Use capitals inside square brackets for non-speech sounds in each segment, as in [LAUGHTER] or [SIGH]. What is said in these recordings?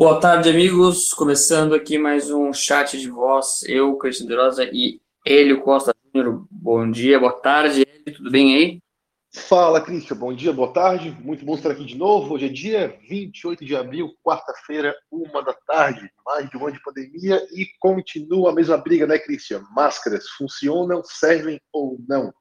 Boa tarde, amigos. Começando aqui mais um chat de voz. Eu, Cristian de Rosa e Hélio Costa Júnior. Bom dia, boa tarde. Hélio, tudo bem aí? Fala, Cristian. Bom dia, boa tarde. Muito bom estar aqui de novo. Hoje é dia 28 de abril, quarta-feira, uma da tarde. Mais de um ano de pandemia e continua a mesma briga, né, Cristian? Máscaras funcionam, servem ou não?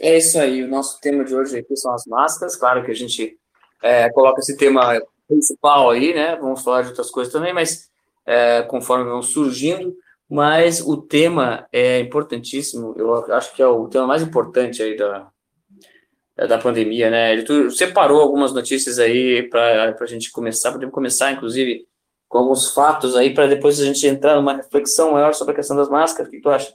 É isso aí. O nosso tema de hoje aqui são as máscaras. Claro que a gente é, coloca esse tema principal aí, né? Vamos falar de outras coisas também, mas é, conforme vão surgindo. Mas o tema é importantíssimo. Eu acho que é o tema mais importante aí da, da pandemia, né? Tu separou algumas notícias aí para a gente começar, podemos começar, inclusive, com alguns fatos aí, para depois a gente entrar numa reflexão maior sobre a questão das máscaras. O que tu acha?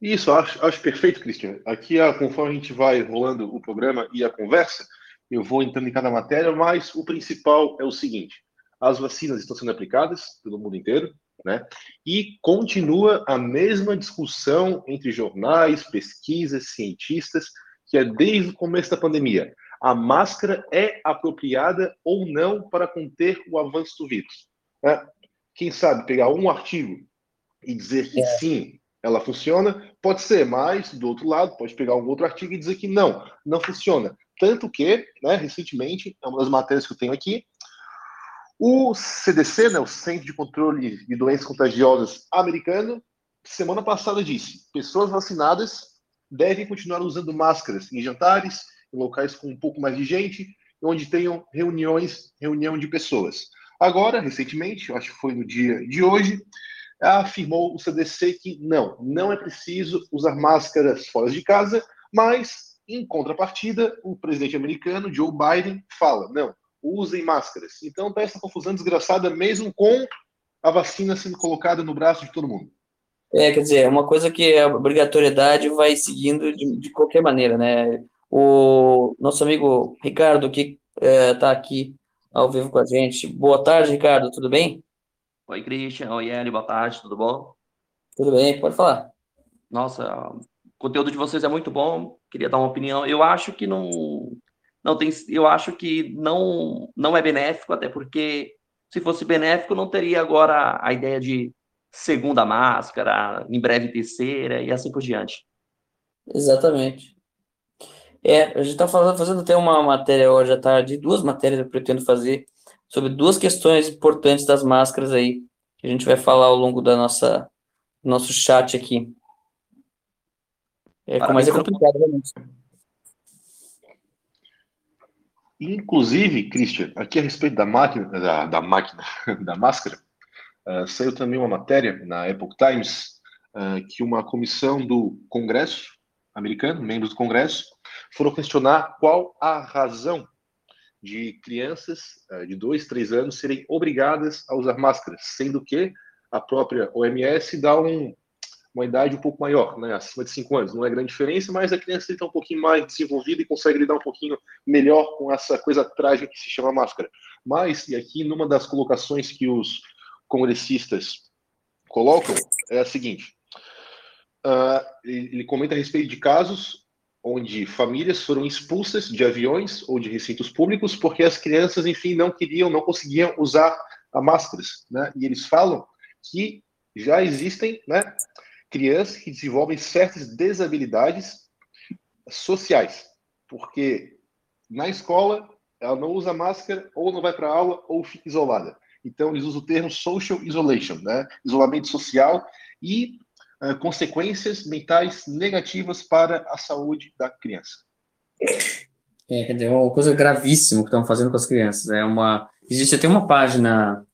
Isso, acho, acho perfeito, Cristian. Aqui, conforme a gente vai rolando o programa e a conversa, eu vou entrando em cada matéria, mas o principal é o seguinte: as vacinas estão sendo aplicadas pelo mundo inteiro, né? E continua a mesma discussão entre jornais, pesquisas, cientistas, que é desde o começo da pandemia. A máscara é apropriada ou não para conter o avanço do vírus? Né? Quem sabe pegar um artigo e dizer que é. sim, ela funciona, pode ser, mas do outro lado, pode pegar um outro artigo e dizer que não, não funciona. Tanto que, né, recentemente, é uma das matérias que eu tenho aqui, o CDC, né, o Centro de Controle de Doenças Contagiosas americano, semana passada disse: pessoas vacinadas devem continuar usando máscaras em jantares, em locais com um pouco mais de gente, onde tenham reuniões, reunião de pessoas. Agora, recentemente, acho que foi no dia de hoje, afirmou o CDC que não, não é preciso usar máscaras fora de casa, mas em contrapartida, o presidente americano, Joe Biden, fala: não, usem máscaras. Então tá essa confusão desgraçada mesmo com a vacina sendo colocada no braço de todo mundo. É, quer dizer, é uma coisa que a obrigatoriedade vai seguindo de, de qualquer maneira, né? O nosso amigo Ricardo, que está é, tá aqui ao vivo com a gente. Boa tarde, Ricardo, tudo bem? Oi, Christian. Oi, Eli, boa tarde, tudo bom? Tudo bem, pode falar. Nossa, o conteúdo de vocês é muito bom. Queria dar uma opinião. Eu acho que não não tem eu acho que não não é benéfico, até porque se fosse benéfico não teria agora a ideia de segunda máscara, em breve terceira e assim por diante. Exatamente. É, a gente está fazendo até uma matéria hoje à tarde, duas matérias eu pretendo fazer sobre duas questões importantes das máscaras aí, que a gente vai falar ao longo da nossa nosso chat aqui. É, mas é complicado, realmente. Inclusive, Christian, aqui a respeito da máquina, da, da máquina, [LAUGHS] da máscara, uh, saiu também uma matéria na Epoch Times uh, que uma comissão do Congresso americano, membros do Congresso, foram questionar qual a razão de crianças uh, de dois, três anos serem obrigadas a usar máscaras, sendo que a própria OMS dá um, uma idade um pouco maior, né, acima de 5 anos. Não é grande diferença, mas a criança está um pouquinho mais desenvolvida e consegue lidar um pouquinho melhor com essa coisa trágica que se chama máscara. Mas, e aqui numa das colocações que os congressistas colocam, é a seguinte: uh, ele comenta a respeito de casos onde famílias foram expulsas de aviões ou de recintos públicos porque as crianças, enfim, não queriam, não conseguiam usar a máscaras, né? E eles falam que já existem, né, crianças que desenvolvem certas desabilidades sociais, porque na escola ela não usa máscara, ou não vai para aula, ou fica isolada. Então, eles usam o termo social isolation, né? isolamento social e uh, consequências mentais negativas para a saúde da criança. É, é uma coisa gravíssima que estão fazendo com as crianças. É uma, existe até uma página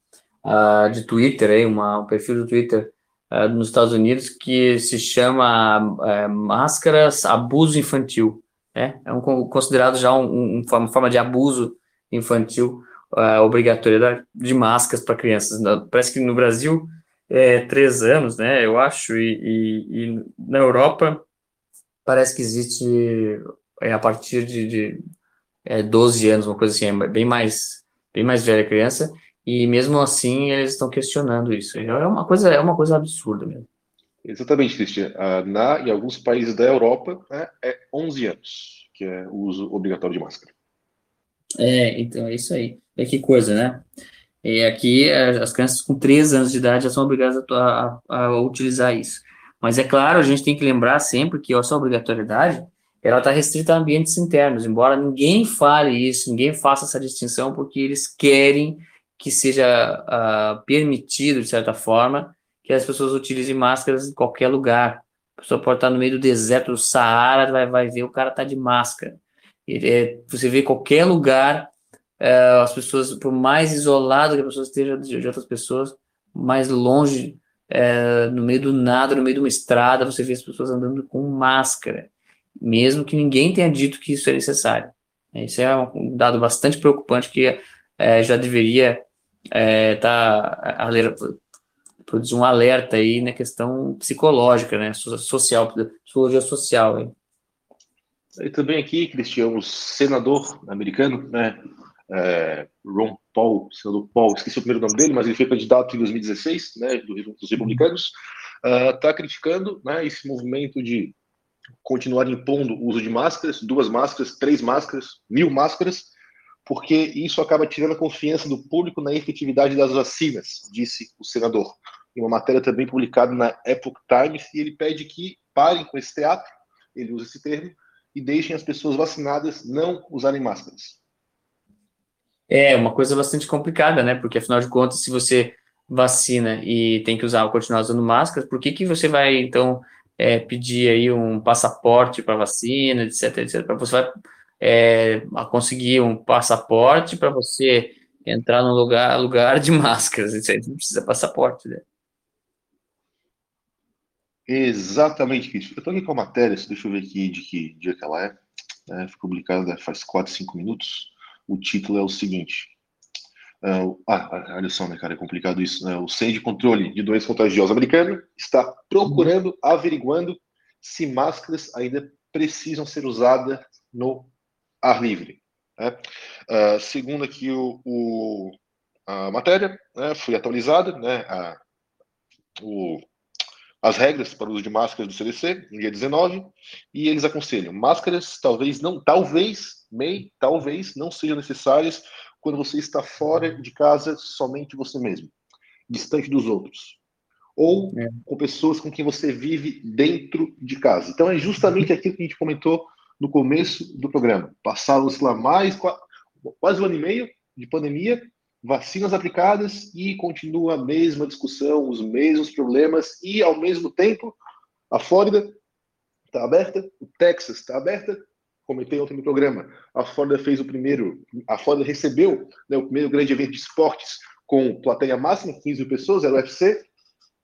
uh, de Twitter, aí, uma, um perfil do Twitter uh, nos Estados Unidos que se chama máscaras abuso infantil. Né? É um, considerado já um, um, uma forma de abuso infantil, uh, obrigatoriedade de máscaras para crianças. Parece que no Brasil é três anos, né? Eu acho, e, e, e na Europa parece que existe é, a partir de, de é, 12 anos, uma coisa assim, é bem mais, bem mais velha a criança, e mesmo assim eles estão questionando isso. É uma coisa, é uma coisa absurda mesmo. Exatamente, Cristian. Uh, na, em alguns países da Europa né, é 11 anos que é o uso obrigatório de máscara. É, então é isso aí. É que coisa, né? E aqui, as crianças com 3 anos de idade já são obrigadas a, a, a utilizar isso. Mas é claro, a gente tem que lembrar sempre que essa obrigatoriedade ela está restrita a ambientes internos, embora ninguém fale isso, ninguém faça essa distinção, porque eles querem que seja uh, permitido, de certa forma, que as pessoas utilizem máscaras em qualquer lugar. A pessoa pode estar no meio do deserto do Saara, vai, vai ver o cara tá de máscara. Ele é, você vê qualquer lugar, uh, as pessoas, por mais isolado que a pessoa esteja de, de outras pessoas, mais longe, uh, no meio do nada, no meio de uma estrada, você vê as pessoas andando com máscara mesmo que ninguém tenha dito que isso é necessário. Isso é um dado bastante preocupante que é, já deveria estar é, tá, produzir um alerta aí na questão psicológica, né, social, psicologia social. Aí. E também aqui, Cristiano, o senador americano, né, é, Ron Paul, senador Paul, esqueci o primeiro nome dele, mas ele foi candidato em 2016, né, dos republicanos, está uh, criticando né, esse movimento de continuar impondo o uso de máscaras, duas máscaras, três máscaras, mil máscaras, porque isso acaba tirando a confiança do público na efetividade das vacinas, disse o senador. Em uma matéria também publicada na Epoch Times, e ele pede que parem com esse teatro, ele usa esse termo, e deixem as pessoas vacinadas não usarem máscaras. É uma coisa bastante complicada, né? Porque afinal de contas, se você vacina e tem que usar, continuar usando máscaras, por que que você vai então é, pedir aí um passaporte para vacina, etc, etc, você vai é, conseguir um passaporte para você entrar no lugar, lugar de [LAUGHS] máscaras, etc, não precisa passaporte, né? Exatamente, Cris. Eu estou aqui com a matéria, deixa eu ver aqui de que dia que ela é. é foi publicada faz 4, 5 minutos. O título é o seguinte: Uh, ah, olha só, né, cara, é complicado isso. Né? O Centro de Controle de Doenças Contagiosas americano está procurando, averiguando se máscaras ainda precisam ser usadas no ar livre. Né? Uh, segundo aqui o, o a matéria, né, foi atualizada, né, a, o, as regras para o uso de máscaras do CDC, no dia 19, e eles aconselham máscaras talvez não, talvez, MEI, talvez não sejam necessárias quando você está fora de casa somente você mesmo, distante dos outros. Ou é. com pessoas com quem você vive dentro de casa. Então é justamente [LAUGHS] aquilo que a gente comentou no começo do programa. Passaram-se lá mais quase um ano e meio de pandemia, vacinas aplicadas e continua a mesma discussão, os mesmos problemas e ao mesmo tempo a Flórida está aberta, o Texas está aberta, comentei ontem no programa, a Ford fez o primeiro, a Ford recebeu né, o primeiro grande evento de esportes com plateia máxima, 15 mil pessoas, era o UFC,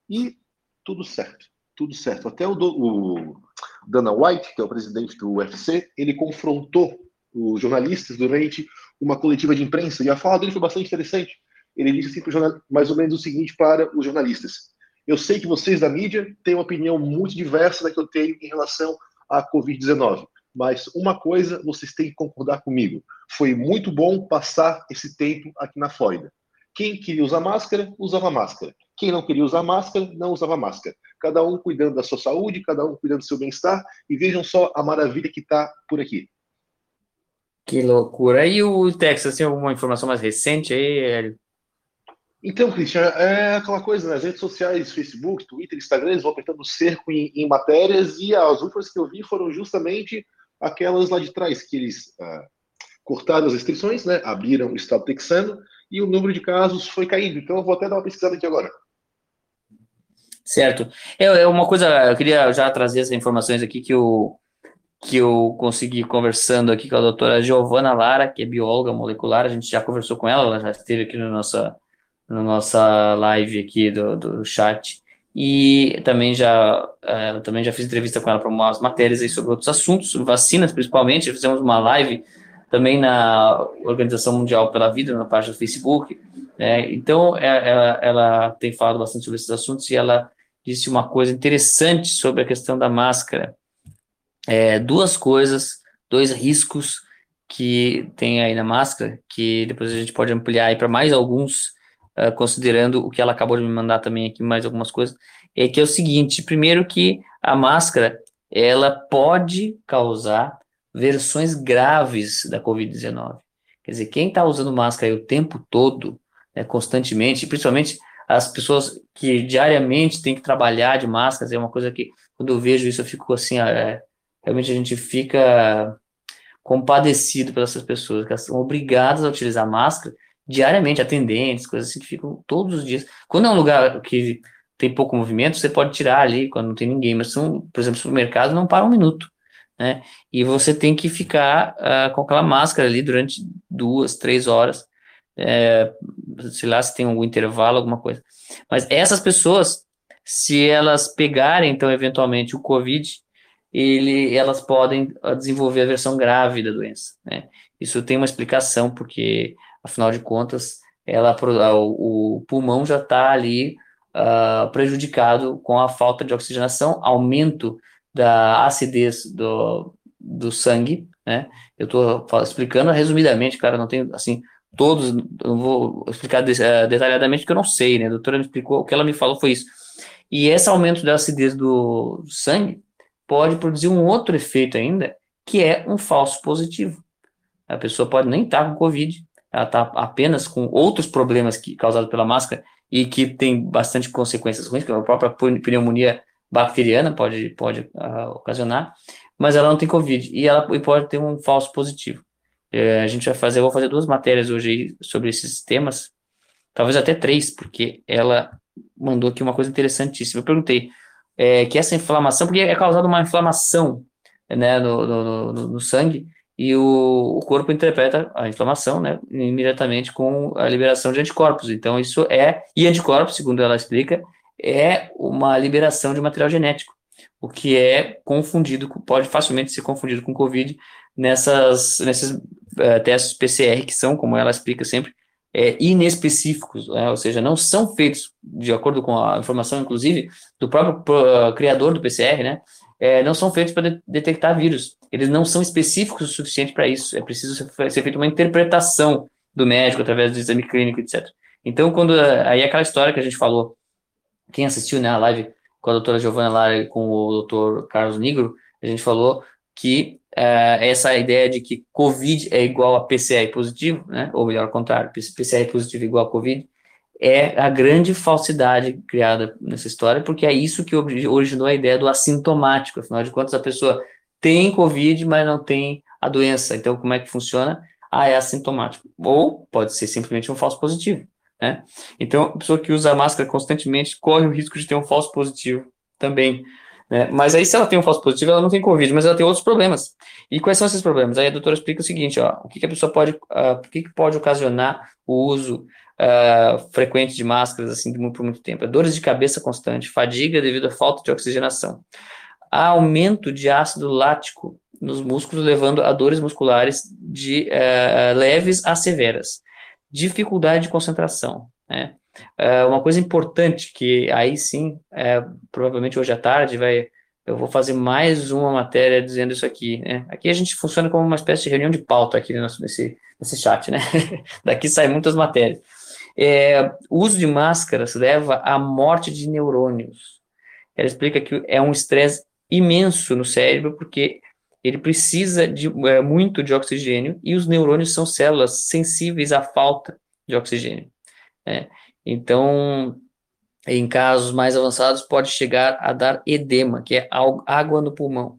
e tudo certo, tudo certo. Até o, o Dana White, que é o presidente do UFC, ele confrontou os jornalistas durante uma coletiva de imprensa, e a fala dele foi bastante interessante. Ele disse assim, mais ou menos o seguinte para os jornalistas: Eu sei que vocês da mídia têm uma opinião muito diversa da que eu tenho em relação à Covid-19 mas uma coisa vocês têm que concordar comigo: foi muito bom passar esse tempo aqui na Flórida. Quem queria usar máscara, usava máscara. Quem não queria usar máscara, não usava máscara. Cada um cuidando da sua saúde, cada um cuidando do seu bem-estar, e vejam só a maravilha que está por aqui. Que loucura. E o Texas, tem alguma informação mais recente aí, Hélio? Então, Christian, é aquela coisa, né? As redes sociais, Facebook, Twitter, Instagram, eles vão apertando cerco em, em matérias, e as últimas que eu vi foram justamente aquelas lá de trás, que eles ah, cortaram as restrições, né, abriram o estado texano e o número de casos foi caindo. Então eu vou até dar uma pesquisada aqui agora. Certo. É, é uma coisa, eu queria já trazer essas informações aqui que eu, que eu consegui conversando aqui com a doutora Giovana Lara, que é bióloga molecular, a gente já conversou com ela, ela já esteve aqui no nossa, na nossa live aqui do, do chat, e também já uh, também já fiz entrevista com ela para umas matérias aí sobre outros assuntos, sobre vacinas principalmente, fizemos uma live também na Organização Mundial pela Vida, na página do Facebook, né? então é, ela, ela tem falado bastante sobre esses assuntos e ela disse uma coisa interessante sobre a questão da máscara, é, duas coisas, dois riscos que tem aí na máscara, que depois a gente pode ampliar aí para mais alguns, uh, considerando o que ela acabou de me mandar também aqui, mais algumas coisas, é que é o seguinte, primeiro que a máscara, ela pode causar versões graves da Covid-19. Quer dizer, quem está usando máscara o tempo todo, né, constantemente, principalmente as pessoas que diariamente têm que trabalhar de máscaras, é uma coisa que, quando eu vejo isso, eu fico assim, é, realmente a gente fica compadecido pelas pessoas, que são obrigadas a utilizar máscara diariamente, atendentes, coisas assim, que ficam todos os dias. Quando é um lugar que tem pouco movimento, você pode tirar ali quando não tem ninguém, mas são, por exemplo, supermercado não para um minuto, né? E você tem que ficar uh, com aquela máscara ali durante duas, três horas, é, sei lá se tem algum intervalo, alguma coisa. Mas essas pessoas, se elas pegarem, então, eventualmente, o Covid, ele, elas podem ah, desenvolver a versão grave da doença, né? Isso tem uma explicação, porque, afinal de contas, ela, o, o pulmão já está ali uh, prejudicado com a falta de oxigenação, aumento da acidez do, do sangue, né? Eu estou explicando resumidamente, cara, não tenho, assim, todos, não vou explicar de, uh, detalhadamente porque eu não sei, né? A doutora me explicou, o que ela me falou foi isso. E esse aumento da acidez do sangue pode produzir um outro efeito ainda, que é um falso positivo. A pessoa pode nem estar tá com Covid, ela está apenas com outros problemas que, causados pela máscara e que tem bastante consequências ruins, que a própria pneumonia bacteriana pode, pode uh, ocasionar, mas ela não tem Covid e ela e pode ter um falso positivo. É, a gente vai fazer, eu vou fazer duas matérias hoje sobre esses temas, talvez até três, porque ela mandou aqui uma coisa interessantíssima. Eu perguntei é, que essa inflamação, porque é causada uma inflamação né, no, no, no, no sangue, e o, o, corpo interpreta a inflamação, né, imediatamente com a liberação de anticorpos. Então, isso é, e anticorpos, segundo ela explica, é uma liberação de material genético, o que é confundido, pode facilmente ser confundido com Covid nessas, nesses uh, testes PCR, que são, como ela explica sempre, é, inespecíficos, né? ou seja, não são feitos, de acordo com a informação, inclusive, do próprio uh, criador do PCR, né? É, não são feitos para de detectar vírus eles não são específicos o suficiente para isso. É preciso ser, ser feita uma interpretação do médico através do exame clínico, etc. Então, quando aí é aquela história que a gente falou, quem assistiu né, a live com a doutora Giovanna Lara e com o doutor Carlos Nigro, a gente falou que uh, essa ideia de que COVID é igual a PCR positivo, né, ou melhor, ao contrário, PCR positivo igual a COVID, é a grande falsidade criada nessa história, porque é isso que originou a ideia do assintomático. Afinal de contas, a pessoa tem Covid, mas não tem a doença. Então, como é que funciona? Ah, é assintomático. Ou pode ser simplesmente um falso positivo. Né? Então, a pessoa que usa a máscara constantemente corre o risco de ter um falso positivo também. Né? Mas aí, se ela tem um falso positivo, ela não tem Covid, mas ela tem outros problemas. E quais são esses problemas? Aí a doutora explica o seguinte: ó, o que, que a pessoa pode, uh, o que, que pode ocasionar o uso uh, frequente de máscaras assim por muito tempo? É dores de cabeça constante, fadiga devido à falta de oxigenação aumento de ácido lático nos músculos, levando a dores musculares de uh, leves a severas. Dificuldade de concentração. Né? Uh, uma coisa importante que aí sim, uh, provavelmente hoje à tarde, vai, eu vou fazer mais uma matéria dizendo isso aqui. Né? Aqui a gente funciona como uma espécie de reunião de pauta aqui nesse, nesse chat. Né? [LAUGHS] Daqui saem muitas matérias. É, o uso de máscaras leva à morte de neurônios. Ela explica que é um estresse imenso no cérebro, porque ele precisa de é, muito de oxigênio e os neurônios são células sensíveis à falta de oxigênio. Né? Então, em casos mais avançados, pode chegar a dar edema, que é água no pulmão.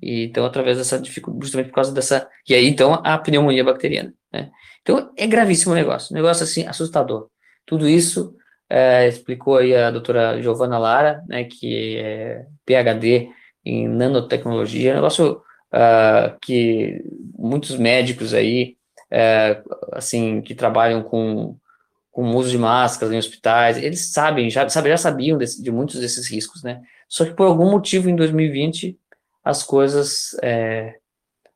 E, então, através dessa dificuldade, justamente por causa dessa. E aí, então, a pneumonia bacteriana. Né? Então, é gravíssimo o negócio, um negócio assim, assustador. Tudo isso é, explicou aí a doutora Giovana Lara, né, que é PhD em nanotecnologia, um negócio uh, que muitos médicos aí, uh, assim, que trabalham com, com uso de máscaras em hospitais, eles sabem, já, sabe, já sabiam desse, de muitos desses riscos, né? Só que por algum motivo em 2020 as coisas é,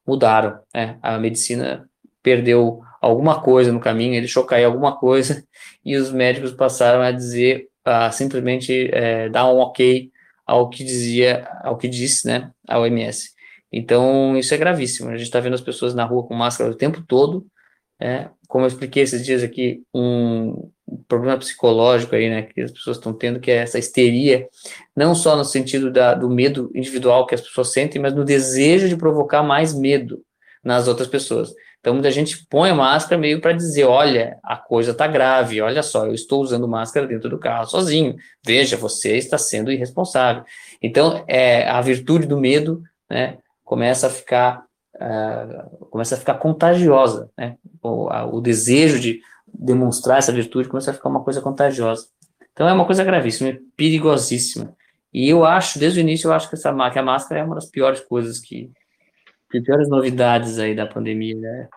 mudaram, né? A medicina perdeu alguma coisa no caminho, ele cair alguma coisa [LAUGHS] e os médicos passaram a dizer, a simplesmente é, dar um ok ao que dizia, ao que disse, né, a OMS. Então, isso é gravíssimo. A gente está vendo as pessoas na rua com máscara o tempo todo, né? Como eu expliquei esses dias aqui, um problema psicológico aí, né, que as pessoas estão tendo, que é essa histeria, não só no sentido da, do medo individual que as pessoas sentem, mas no desejo de provocar mais medo nas outras pessoas. Então, muita gente põe a máscara meio para dizer: olha, a coisa está grave, olha só, eu estou usando máscara dentro do carro sozinho. Veja, você está sendo irresponsável. Então, é, a virtude do medo né, começa a ficar. Uh, começa a ficar contagiosa, né? O, a, o desejo de demonstrar essa virtude começa a ficar uma coisa contagiosa. Então é uma coisa gravíssima, é perigosíssima. E eu acho, desde o início, eu acho que, essa, que a máscara é uma das piores coisas que, que piores novidades aí da pandemia, né?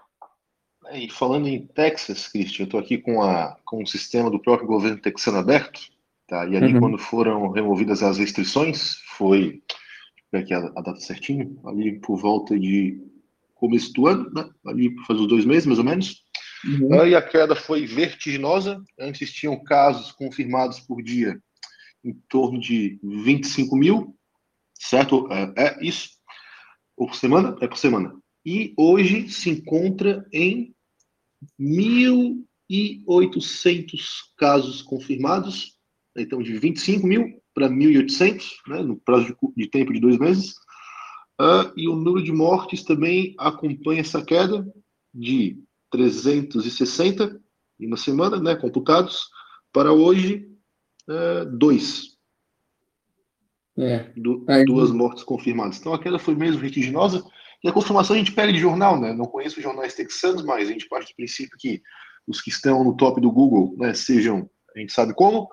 É, e falando em Texas, Cristian, eu estou aqui com, a, com o sistema do próprio governo texano aberto, tá? E ali, uhum. quando foram removidas as restrições, foi, aqui a, a, data certinho, ali por volta de começo do ano, né? Ali faz uns dois meses, mais ou menos. Uhum. E a queda foi vertiginosa. Antes tinham casos confirmados por dia em torno de 25 mil, certo? É, é isso. Ou por semana? É por semana. E hoje se encontra em 1.800 casos confirmados, então de 25 mil para 1.800, né, no prazo de, de, tempo de dois meses. Uh, e o número de mortes também acompanha essa queda de 360 em uma semana, né, computados, para hoje, é, dois. É. Du Aí... Duas mortes confirmadas. Então a queda foi mesmo vertiginosa. E a confirmação a gente pega de jornal, né? Não conheço jornais texanos, mas a gente parte do princípio que os que estão no top do Google, né, sejam, a gente sabe como,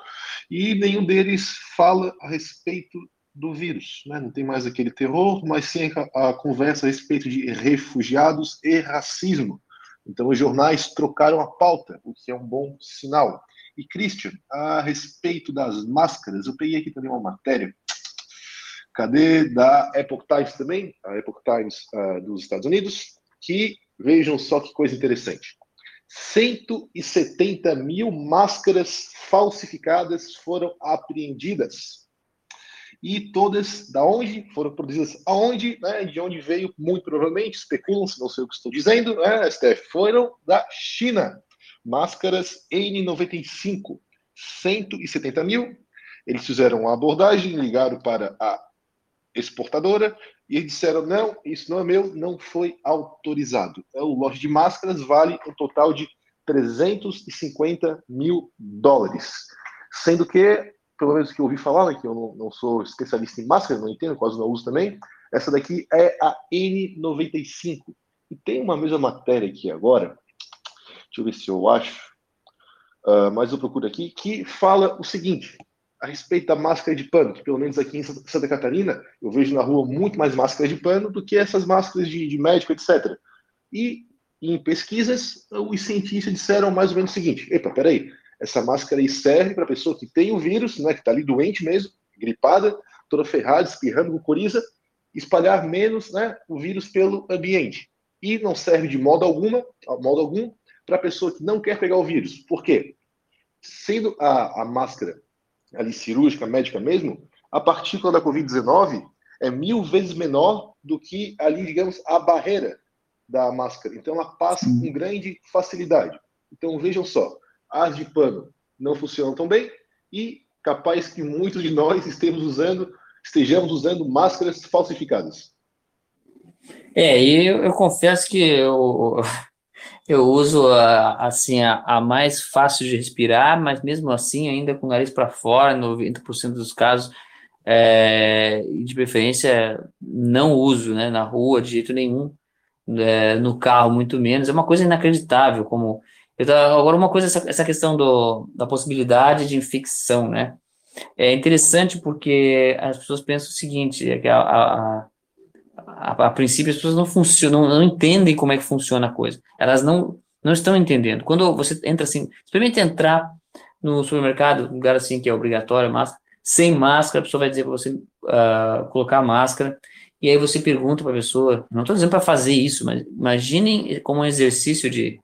e nenhum deles fala a respeito do vírus, né? Não tem mais aquele terror, mas sim a, a conversa a respeito de refugiados e racismo. Então, os jornais trocaram a pauta, o que é um bom sinal. E, Christian, a respeito das máscaras, eu peguei aqui também uma matéria. Cadê? Da Epoch Times também, a Epoch Times uh, dos Estados Unidos, que vejam só que coisa interessante. 170 mil máscaras falsificadas foram apreendidas e todas da onde foram produzidas, aonde, né, de onde veio, muito provavelmente, especulam, se não sei o que estou dizendo, né, Steph, foram da China. Máscaras N95, 170 mil. Eles fizeram uma abordagem, ligaram para a exportadora e disseram: não, isso não é meu, não foi autorizado. Então, o lote de máscaras vale um total de 350 mil dólares. Sendo que pelo menos que eu ouvi falar, né, que eu não, não, sou especialista em máscara, não entendo, quase não uso também. Essa daqui é a N95. E tem uma mesma matéria aqui agora, deixa eu ver se eu acho, uh, mas eu procuro aqui, que fala o seguinte, a respeito da máscara de pano, que pelo menos aqui em Santa Catarina, eu vejo na rua muito mais máscara de pano do que essas máscaras de, de médico, etc. E em pesquisas, os cientistas disseram mais ou menos o seguinte: epa, peraí, essa máscara aí serve para a pessoa que tem o vírus, né, que está ali doente mesmo, gripada, toda ferrada, espirrando com coriza, espalhar menos né, o vírus pelo ambiente. E não serve de modo alguma, modo algum, para a pessoa que não quer pegar o vírus. Por quê? Sendo a, a máscara ali cirúrgica, médica mesmo, a partícula da Covid-19 é mil vezes menor do que ali, digamos, a barreira da máscara. Então ela passa com grande facilidade. Então vejam só, as de pano não funcionam tão bem e capaz que muitos de nós estejamos usando, estejamos usando máscaras falsificadas. É, e eu, eu confesso que eu, [LAUGHS] eu uso a, assim a, a, mais fácil de respirar, mas mesmo assim ainda com o nariz para fora, 90% dos casos, é, de preferência não uso, né, na rua de jeito nenhum, é, no carro muito menos. É uma coisa inacreditável como agora, uma coisa, essa, questão do, da possibilidade de infecção, né? É interessante porque as pessoas pensam o seguinte, é que a, a, a, a princípio as pessoas não funcionam, não, entendem como é que funciona a coisa. Elas não, não estão entendendo. Quando você entra assim, experimente entrar no supermercado, lugar assim que é obrigatório, máscara, sem máscara, a pessoa vai dizer para você uh, colocar a máscara, e aí você pergunta para a pessoa, não estou dizendo para fazer isso, mas imaginem como um exercício de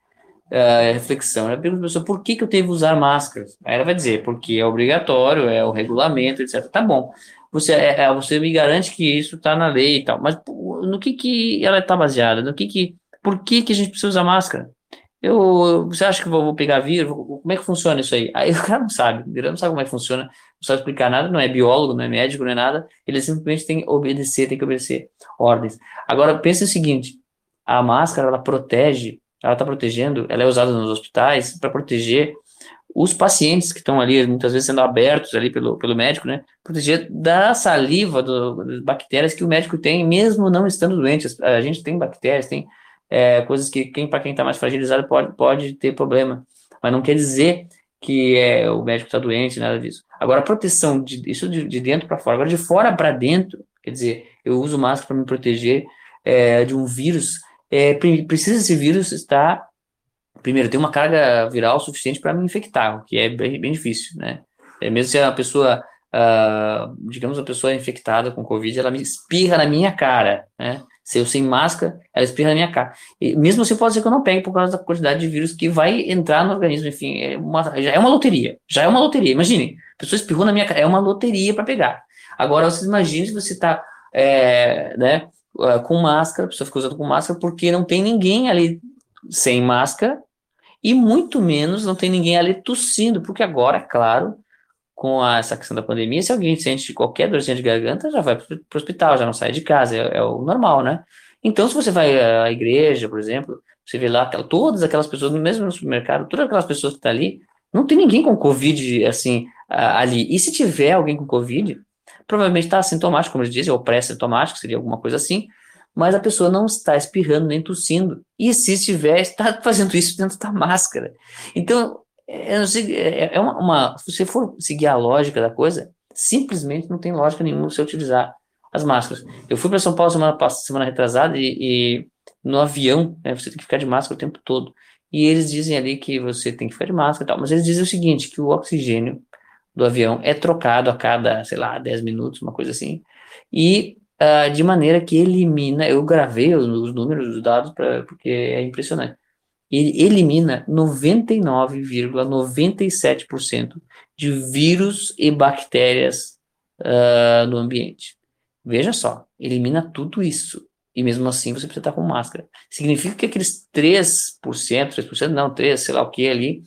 uh, reflexão. Ela pergunta para pessoa por que, que eu devo usar máscaras. Aí ela vai dizer, porque é obrigatório, é o regulamento, etc. Tá bom. Você, é, é você me garante que isso está na lei e tal, mas no que, que ela está baseada? No que que, por que, que a gente precisa usar máscara? Eu, você acha que eu vou pegar vírus? Como é que funciona isso aí? Aí [LAUGHS] o cara não sabe, ele não sabe como é que funciona, não sabe explicar nada, não é biólogo, não é médico, não é nada, ele simplesmente tem que obedecer, tem que obedecer ordens. Agora, pense o seguinte, a máscara, ela protege ela está protegendo, ela é usada nos hospitais para proteger os pacientes que estão ali, muitas vezes sendo abertos ali pelo, pelo médico, né, proteger da saliva, do, das bactérias que o médico tem, mesmo não estando doente. A gente tem bactérias, tem é, coisas que, quem, para quem está mais fragilizado, pode, pode ter problema, mas não quer dizer que é, o médico está doente, nada disso. Agora, a proteção, de, isso de, de dentro para fora, agora de fora para dentro, quer dizer, eu uso máscara para me proteger é, de um vírus, é, precisa esse vírus estar primeiro, tem uma carga viral suficiente para me infectar, o que é bem, bem difícil, né? É, mesmo se a pessoa, uh, digamos, a pessoa é infectada com Covid, ela me espirra na minha cara, né? Se eu sem máscara, ela espirra na minha cara. E mesmo assim, pode ser que eu não pegue por causa da quantidade de vírus que vai entrar no organismo. Enfim, é uma, já é uma loteria. Já é uma loteria. Imagine, a pessoa espirrou na minha cara. É uma loteria para pegar. Agora, vocês imaginem se você está é, né, ah, com máscara, a pessoa fica usando com máscara, porque não tem ninguém ali sem máscara e muito menos não tem ninguém ali tossindo, porque agora, é claro, com a, essa questão da pandemia, se alguém sente qualquer dorzinha de garganta, já vai para o hospital, já não sai de casa, é, é, o normal, né? Então, se você vai à igreja, por exemplo, você vê lá todas aquelas pessoas, mesmo no supermercado, todas aquelas pessoas que estão tá ali, não tem ninguém com Covid, assim, ali. E se tiver alguém com Covid, provavelmente está assintomático, como eles dizem, ou pré-sintomático, seria alguma coisa assim, mas a pessoa não está espirrando nem tossindo. E se estiver, [LAUGHS] está fazendo isso dentro da máscara. Então, é, é uma, uma, se você for seguir a lógica da coisa, simplesmente não tem lógica nenhuma você utilizar as máscaras. Eu fui para São Paulo semana passada, semana retrasada, e, e no avião, né, você tem que ficar de máscara o tempo todo. E eles dizem ali que você tem que ficar de máscara e tal, mas eles dizem o seguinte, que o oxigênio do avião é trocado a cada, sei lá, 10 minutos, uma coisa assim, e uh, de maneira que elimina, eu gravei os, os números, os dados, pra, porque é impressionante, ele elimina 99,97% de vírus e bactérias uh, no ambiente. Veja só, elimina tudo isso. E mesmo assim você precisa estar com máscara. Significa que aqueles 3%, 3%, não, 3%, sei lá o que ali,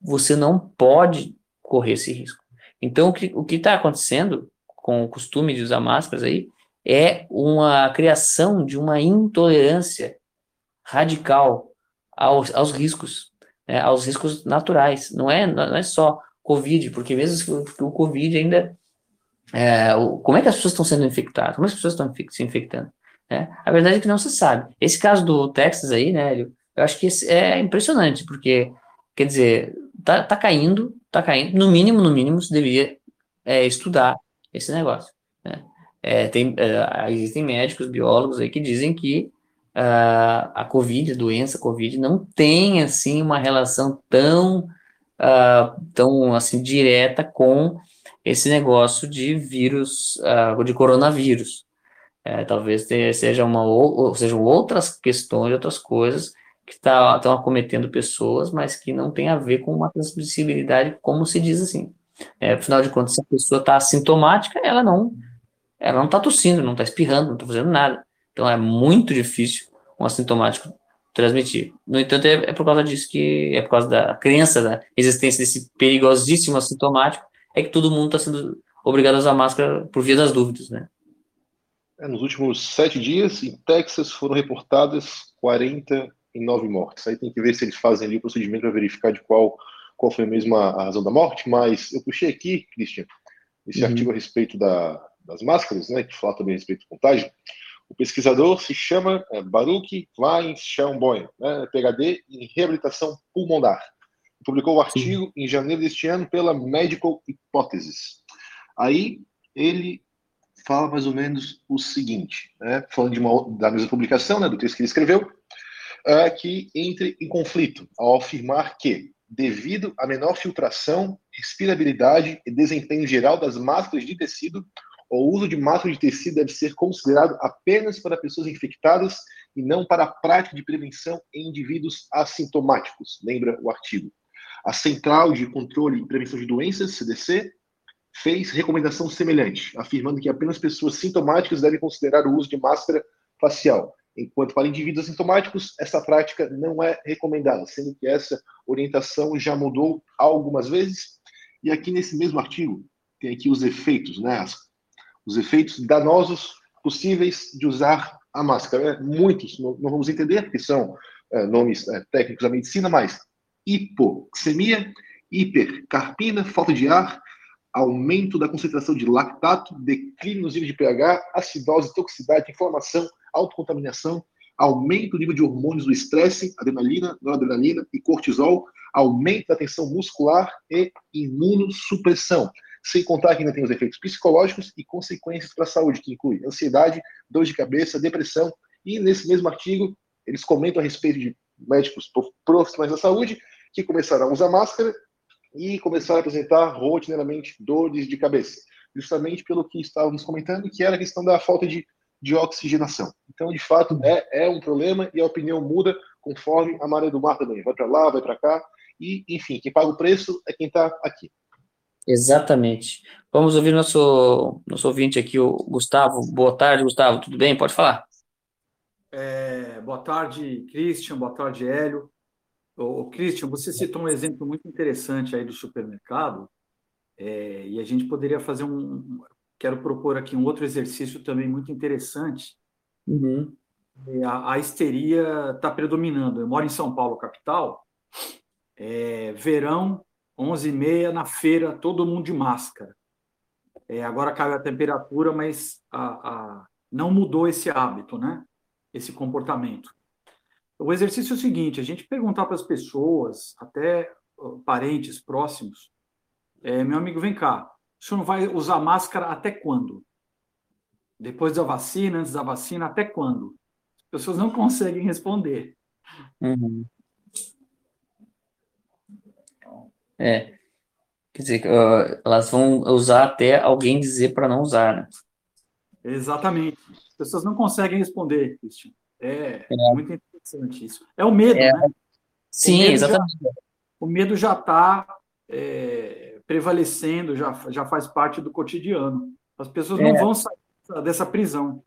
você não pode correr esse risco. Então, o que está acontecendo com o costume de usar máscaras aí é uma criação de uma intolerância radical aos, aos riscos, né, aos riscos naturais. Não é, não é só Covid, porque mesmo que o Covid ainda. É, o, como é que as pessoas estão sendo infectadas? Como as pessoas estão se infectando? Né? A verdade é que não se sabe. Esse caso do Texas aí, né, eu acho que é impressionante, porque, quer dizer, tá, tá caindo, tá caindo, no mínimo, no mínimo, se deveria é, estudar esse negócio. Né? É, tem, é, existem médicos, biólogos aí que dizem que uh, a Covid, a doença Covid, não tem, assim, uma relação tão, uh, tão, assim, direta com esse negócio de vírus, uh, de coronavírus. É, talvez seja uma, ou, sejam outras questões, outras coisas que estão tá, acometendo pessoas, mas que não tem a ver com uma transmissibilidade, como se diz assim. É, afinal de contas, se a pessoa está assintomática, ela não ela não está tossindo, não está espirrando, não está fazendo nada. Então é muito difícil um assintomático transmitir. No entanto, é, é, por causa disso que é por causa da crença da existência desse perigosíssimo assintomático, é que todo mundo está sendo obrigado a usar máscara por via das dúvidas, né? É, nos últimos sete dias, em Texas, foram reportadas 49 mortes. Aí tem que ver se eles fazem ali o procedimento para verificar de qual, qual foi mesmo a razão da morte, mas eu puxei aqui, Christian, esse uhum. artigo a respeito da, das máscaras, né, que fala também a respeito do contágio, o pesquisador se chama é, Baruch Klein Schaumboin, né, PhD em reabilitação pulmonar. Publicou o artigo em janeiro deste ano pela Medical Hypothesis. Aí ele fala mais ou menos o seguinte, né, falando de uma, da mesma publicação, né, do texto que ele escreveu, é, que entre em conflito ao afirmar que, devido à menor filtração, respirabilidade e desempenho geral das máscaras de tecido, o uso de máscara de tecido deve ser considerado apenas para pessoas infectadas e não para a prática de prevenção em indivíduos assintomáticos, lembra o artigo. A Central de Controle e Prevenção de Doenças, CDC, fez recomendação semelhante, afirmando que apenas pessoas sintomáticas devem considerar o uso de máscara facial, enquanto para indivíduos assintomáticos essa prática não é recomendada, sendo que essa orientação já mudou algumas vezes. E aqui nesse mesmo artigo tem aqui os efeitos, né, os efeitos danosos possíveis de usar a máscara. É, muitos, não, não, vamos entender, porque são é, nomes é, técnicos da medicina, mas hipoxemia, hipercarpina, falta de ar, aumento da concentração de lactato, declínio nos níveis de pH, acidose, toxicidade, inflamação, autocontaminação, aumento do nível de hormônios do estresse, adrenalina, noradrenalina e cortisol, aumento da tensão muscular e imunossupressão. Sem contar que ainda tem os efeitos psicológicos e consequências para a saúde, que inclui ansiedade, dor de cabeça, depressão. E nesse mesmo artigo, eles comentam a respeito de médicos profissionais da saúde que começaram a usar máscara e começaram a apresentar rotineiramente dores de cabeça, justamente pelo que estávamos comentando, que era a questão da falta de, de oxigenação. Então, de fato, é, é um problema e a opinião muda conforme a maré do mar também. Vai para lá, vai para cá, e, enfim, quem paga o preço é quem está aqui. Exatamente. Vamos ouvir nosso, nosso ouvinte aqui, o Gustavo. Boa tarde, Gustavo. Tudo bem? Pode falar. É, boa tarde, Christian. Boa tarde, Hélio. O Christian, você citou um exemplo muito interessante aí do supermercado, é, e a gente poderia fazer um. Quero propor aqui um outro exercício também muito interessante. Uhum. A, a, histeria está predominando. Eu moro em São Paulo, capital. É, verão, 11h30 na feira, todo mundo de máscara. É, agora caiu a temperatura, mas a, a, não mudou esse hábito, né? Esse comportamento. O exercício é o seguinte: a gente perguntar para as pessoas, até parentes próximos, é, meu amigo, vem cá, o senhor não vai usar máscara até quando? Depois da vacina, antes da vacina, até quando? As pessoas não conseguem responder. Uhum. É. Quer dizer, elas vão usar até alguém dizer para não usar, né? Exatamente. As pessoas não conseguem responder, Cristian. É, é. muito interessante isso. É o medo, é. né? Sim, o exatamente. Já, o medo já está é, prevalecendo, já, já faz parte do cotidiano. As pessoas não é. vão sair dessa prisão.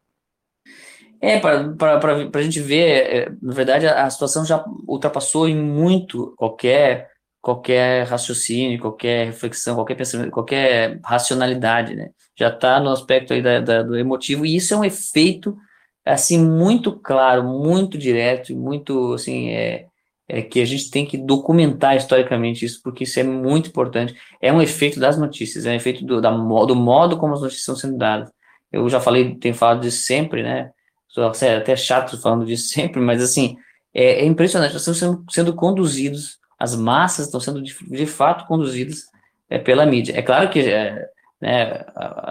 É, para a gente ver, é, na verdade, a, a situação já ultrapassou em muito qualquer qualquer raciocínio, qualquer reflexão, qualquer pensamento, qualquer racionalidade, né? Já está no aspecto aí da, da, do emotivo e isso é um efeito assim muito claro, muito direto, muito assim é, é que a gente tem que documentar historicamente isso porque isso é muito importante. É um efeito das notícias, é um efeito do, da, do modo como as notícias estão sendo dadas. Eu já falei, tenho falado disso sempre, né? Sou até chato falando disso [LAUGHS] sempre, mas assim é, é impressionante. Nós estamos sendo, sendo conduzidos as massas estão sendo de, de fato conduzidas é, pela mídia. É claro que é, né,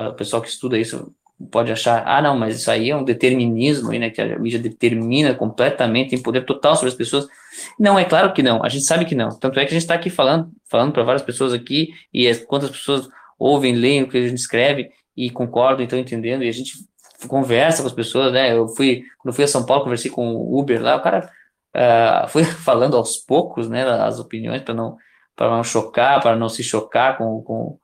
o pessoal que estuda isso pode achar, ah, não, mas isso aí é um determinismo, né, que a mídia determina completamente, tem poder total sobre as pessoas. Não, é claro que não, a gente sabe que não. Tanto é que a gente está aqui falando, falando para várias pessoas aqui, e as, quantas pessoas ouvem, leem o que a gente escreve e concordam, estão entendendo, e a gente conversa com as pessoas, né? Eu fui, quando fui a São Paulo, conversei com o Uber lá, o cara uh, fui [LAUGHS] falando aos poucos, né, as opiniões para não para não chocar, para não se chocar com, com,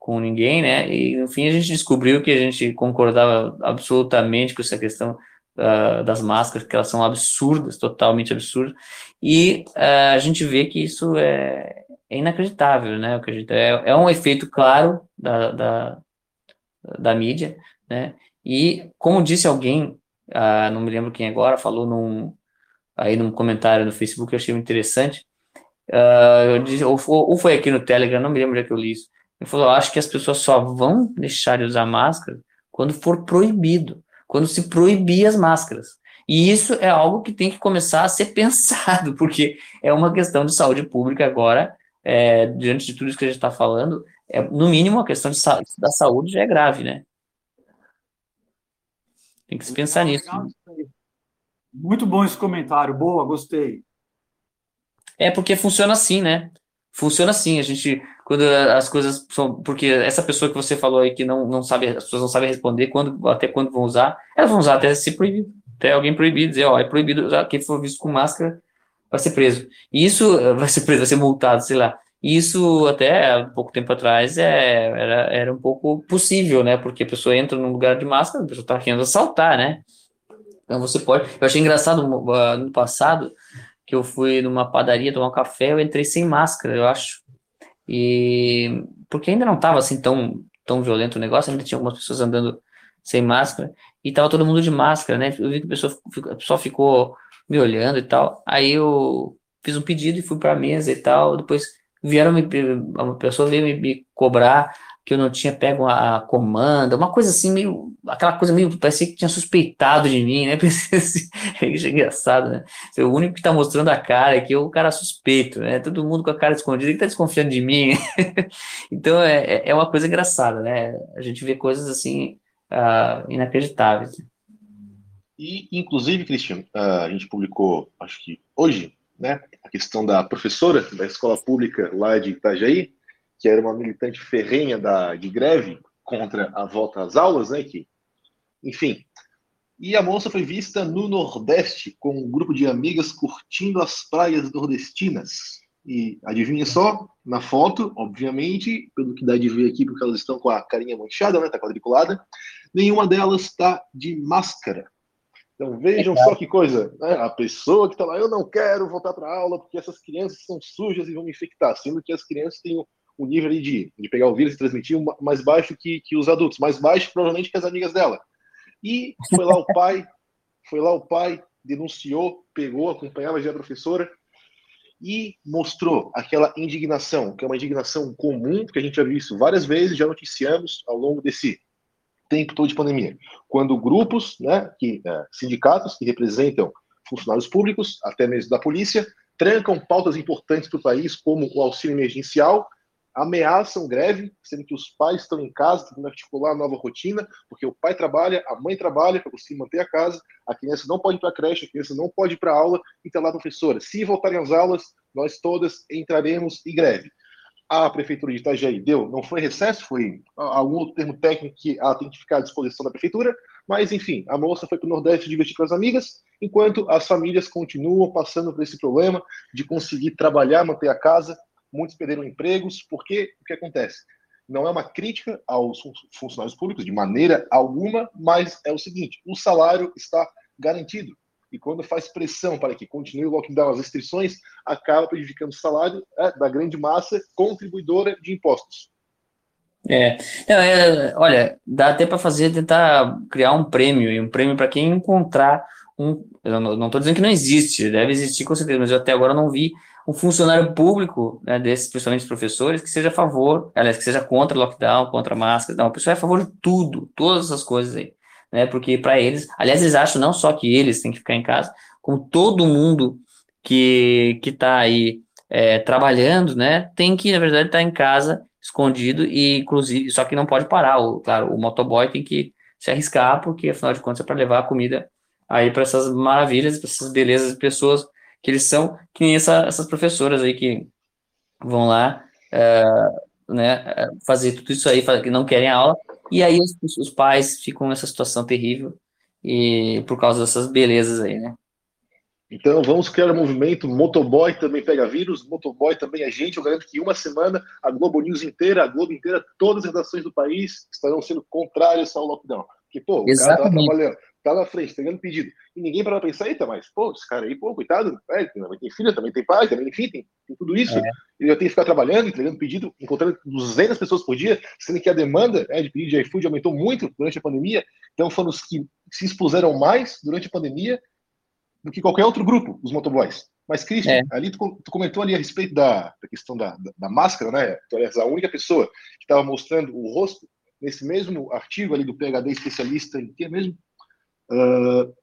com ninguém, né, e no fim a gente descobriu que a gente concordava absolutamente com essa questão uh, das máscaras, que elas são absurdas, totalmente absurdas, e uh, a gente vê que isso é, é inacreditável, né, o que a gente, é, é um efeito claro da, da, da mídia, né, e como disse alguém, uh, não me lembro quem agora, falou num, aí num comentário no Facebook, eu achei interessante. Uh, disse, ou, ou, foi aqui no Telegram, não me lembro já que eu li isso. Ele falou: acho que as pessoas só vão deixar de usar máscara quando for proibido, quando se proibir as máscaras. E isso é algo que tem que começar a ser [LAUGHS] pensado, porque é uma questão de saúde pública agora, é, diante de tudo isso que a gente está falando, é, no mínimo a questão de, da saúde já é grave, né? Tem que se pensar nisso. Muito bom esse comentário, boa, gostei. É porque funciona assim, né? Funciona assim, a gente, quando as coisas são, porque essa pessoa que você falou aí que não, não sabe, as pessoas não sabem responder quando, até quando vão usar, elas vão usar até se proibir, até alguém proibir, dizer, ó, é proibido usar, quem for visto com máscara vai ser preso. E isso [LAUGHS] vai ser preso, vai ser multado, sei lá. E isso até pouco tempo atrás é, era, era um pouco possível, né? Porque a pessoa entra num lugar de máscara, a pessoa está querendo assaltar, né? Então você pode. Eu achei engraçado uh, no passado que eu fui numa padaria tomar um café, eu entrei sem máscara, eu acho. E porque ainda não estava assim tão tão violento o negócio, ainda tinha algumas pessoas andando sem máscara e tava todo mundo de máscara, né? Eu vi que a pessoa, a pessoa ficou me olhando e tal. Aí eu fiz um pedido e fui para a mesa e tal. Depois vieram me, uma pessoa veio me, me cobrar que eu não tinha pego a comanda, uma coisa assim, meio, aquela coisa meio, parecia que tinha suspeitado de mim, né? [LAUGHS] Assim, é engraçado, né? O único que tá mostrando a cara é o cara suspeito, né? Todo mundo com a cara escondida que tá desconfiando de mim. [LAUGHS] então é, é, é uma coisa engraçada, né? A gente vê coisas assim uh, inacreditáveis. E, inclusive, Cristian, uh, a gente publicou, acho que hoje, né, a questão da professora da escola pública lá de Itajaí, que era uma militante ferrenha da, de greve contra a volta às aulas, né? Que, enfim. E a moça foi vista no Nordeste com um grupo de amigas curtindo as praias nordestinas. E adivinha só, na foto, obviamente, pelo que dá de ver aqui, porque elas estão com a carinha manchada, né? Tá quadriculada, nenhuma delas está de máscara. Então vejam só que coisa, né? a pessoa que está lá, eu não quero voltar para aula porque essas crianças são sujas e vão me infectar, sendo que as crianças têm o nível de, de pegar o vírus e transmitir mais baixo que, que os adultos, mais baixo provavelmente que as amigas dela. E foi lá o pai, foi lá o pai, denunciou, pegou, acompanhava já a professora e mostrou aquela indignação, que é uma indignação comum, porque a gente já viu isso várias vezes, já noticiamos ao longo desse tempo todo de pandemia, quando grupos, né, que, é, sindicatos que representam funcionários públicos, até mesmo da polícia, trancam pautas importantes para o país, como o auxílio emergencial, ameaçam greve, sendo que os pais estão em casa, tentando articular a nova rotina, porque o pai trabalha, a mãe trabalha para conseguir manter a casa, a criança não pode ir para a creche, a criança não pode ir para a aula, e está lá professora. Se voltarem às aulas, nós todas entraremos em greve. A prefeitura de Itajaí deu, não foi recesso, foi algum outro termo técnico que ela tem que ficar à disposição da prefeitura, mas enfim, a moça foi para o Nordeste divertir com as amigas, enquanto as famílias continuam passando por esse problema de conseguir trabalhar, manter a casa muitos perderam empregos, porque o que acontece? Não é uma crítica aos funcionários públicos, de maneira alguma, mas é o seguinte: o salário está garantido. E quando faz pressão para que continue o lockdown, as restrições, acaba prejudicando o salário é, da grande massa contribuidora de impostos. É, é olha, dá até para fazer, tentar criar um prêmio, e um prêmio para quem encontrar um. Eu não estou dizendo que não existe, deve existir com certeza, mas eu até agora não vi um funcionário público, né, desses, principalmente professores, que seja a favor, aliás, que seja contra o lockdown, contra a máscara, não, a pessoa é a favor de tudo, todas essas coisas aí, né, porque para eles, aliás, eles acham não só que eles têm que ficar em casa, como todo mundo que que está aí é, trabalhando, né, tem que, na verdade, estar tá em casa, escondido, e inclusive, só que não pode parar, o, claro, o motoboy tem que se arriscar, porque afinal de contas é para levar a comida aí para essas maravilhas, para essas belezas de pessoas que eles são que nem essa, essas professoras aí que vão lá é, né, é, fazer tudo isso aí, que não querem a aula, e aí os, os pais ficam nessa situação terrível e por causa dessas belezas aí, né? Então vamos criar um movimento. Motoboy também pega vírus, motoboy também é gente. Eu garanto que uma semana a Globo News inteira, a Globo inteira, todas as redações do país estarão sendo contrárias ao lockdown. Porque, pô, o Exatamente. cara tá trabalhando, tá na frente, pegando pedido. E ninguém para pensar, eita, mas, pô, esse cara aí, pô, coitado, é, também tem filho, também tem pai, também, enfim, tem, tem tudo isso. É. Ele tem que ficar trabalhando, entregando pedido, encontrando 200 pessoas por dia, sendo que a demanda é, de pedido de iFood aumentou muito durante a pandemia. Então foram os que se expuseram mais durante a pandemia do que qualquer outro grupo, os motoboys. Mas, Cristian, é. ali tu, tu, comentou ali a respeito da, da questão da, da, da, máscara, né? Tu és a única pessoa que estava mostrando o rosto nesse mesmo artigo ali do PhD especialista em que mesmo? Uh,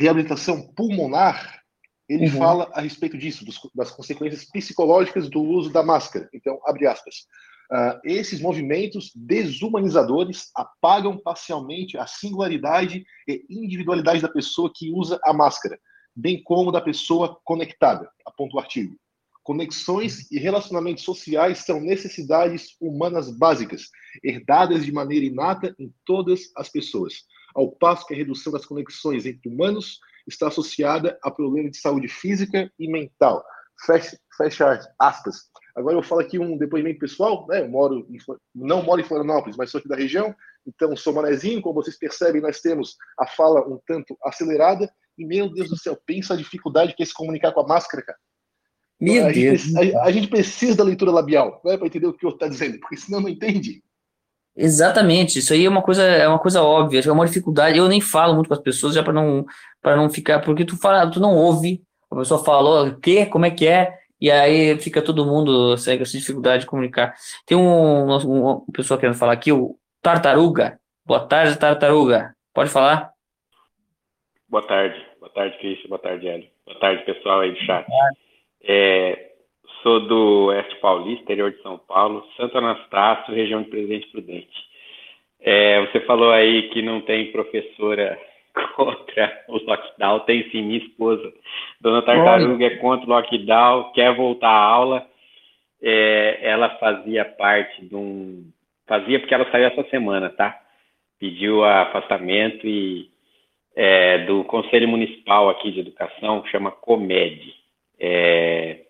reabilitação pulmonar, ele uhum. fala a respeito disso, dos, das consequências psicológicas do uso da máscara. Então, abre aspas. Uh, esses movimentos desumanizadores apagam parcialmente a singularidade e individualidade da pessoa que usa a máscara, bem como da pessoa conectada, aponta o artigo. Conexões e relacionamentos sociais são necessidades humanas básicas, herdadas de maneira inata em todas as pessoas ao passo que a redução das conexões entre humanos está associada a problemas de saúde física e mental. Fecha, fecha aspas. Agora eu falo aqui um depoimento pessoal, né? Eu moro em, não moro em Florianópolis, mas sou aqui da região, então sou manezinho, como vocês percebem, nós temos a fala um tanto acelerada, e meu Deus do céu, pensa a dificuldade que é se comunicar com a máscara, cara. Meu a Deus. Gente, a, a, gente precisa da leitura labial, né, para entender o que o outro está dizendo, porque senão não entende. Exatamente, isso aí é uma coisa, é uma coisa óbvia, é uma dificuldade. Eu nem falo muito com as pessoas já para não, para não ficar, porque tu fala, tu não ouve, a pessoa falou, o quê, como é que é, e aí fica todo mundo segue essa dificuldade de comunicar. Tem um, um, uma pessoa querendo falar aqui, o Tartaruga. Boa tarde, Tartaruga. Pode falar? Boa tarde. Boa tarde, Cristian. Boa tarde, Hélio. Boa tarde, pessoal aí do chat. É, sou do Oeste Paulista, interior de São Paulo, Santo Anastácio, região de Presidente Prudente. É, você falou aí que não tem professora [LAUGHS] contra o lockdown, tem sim minha esposa. Dona Tartaruga é contra o lockdown, quer voltar à aula. É, ela fazia parte de um. Fazia porque ela saiu essa semana, tá? Pediu afastamento e é, do Conselho Municipal aqui de Educação, chama COMED. É,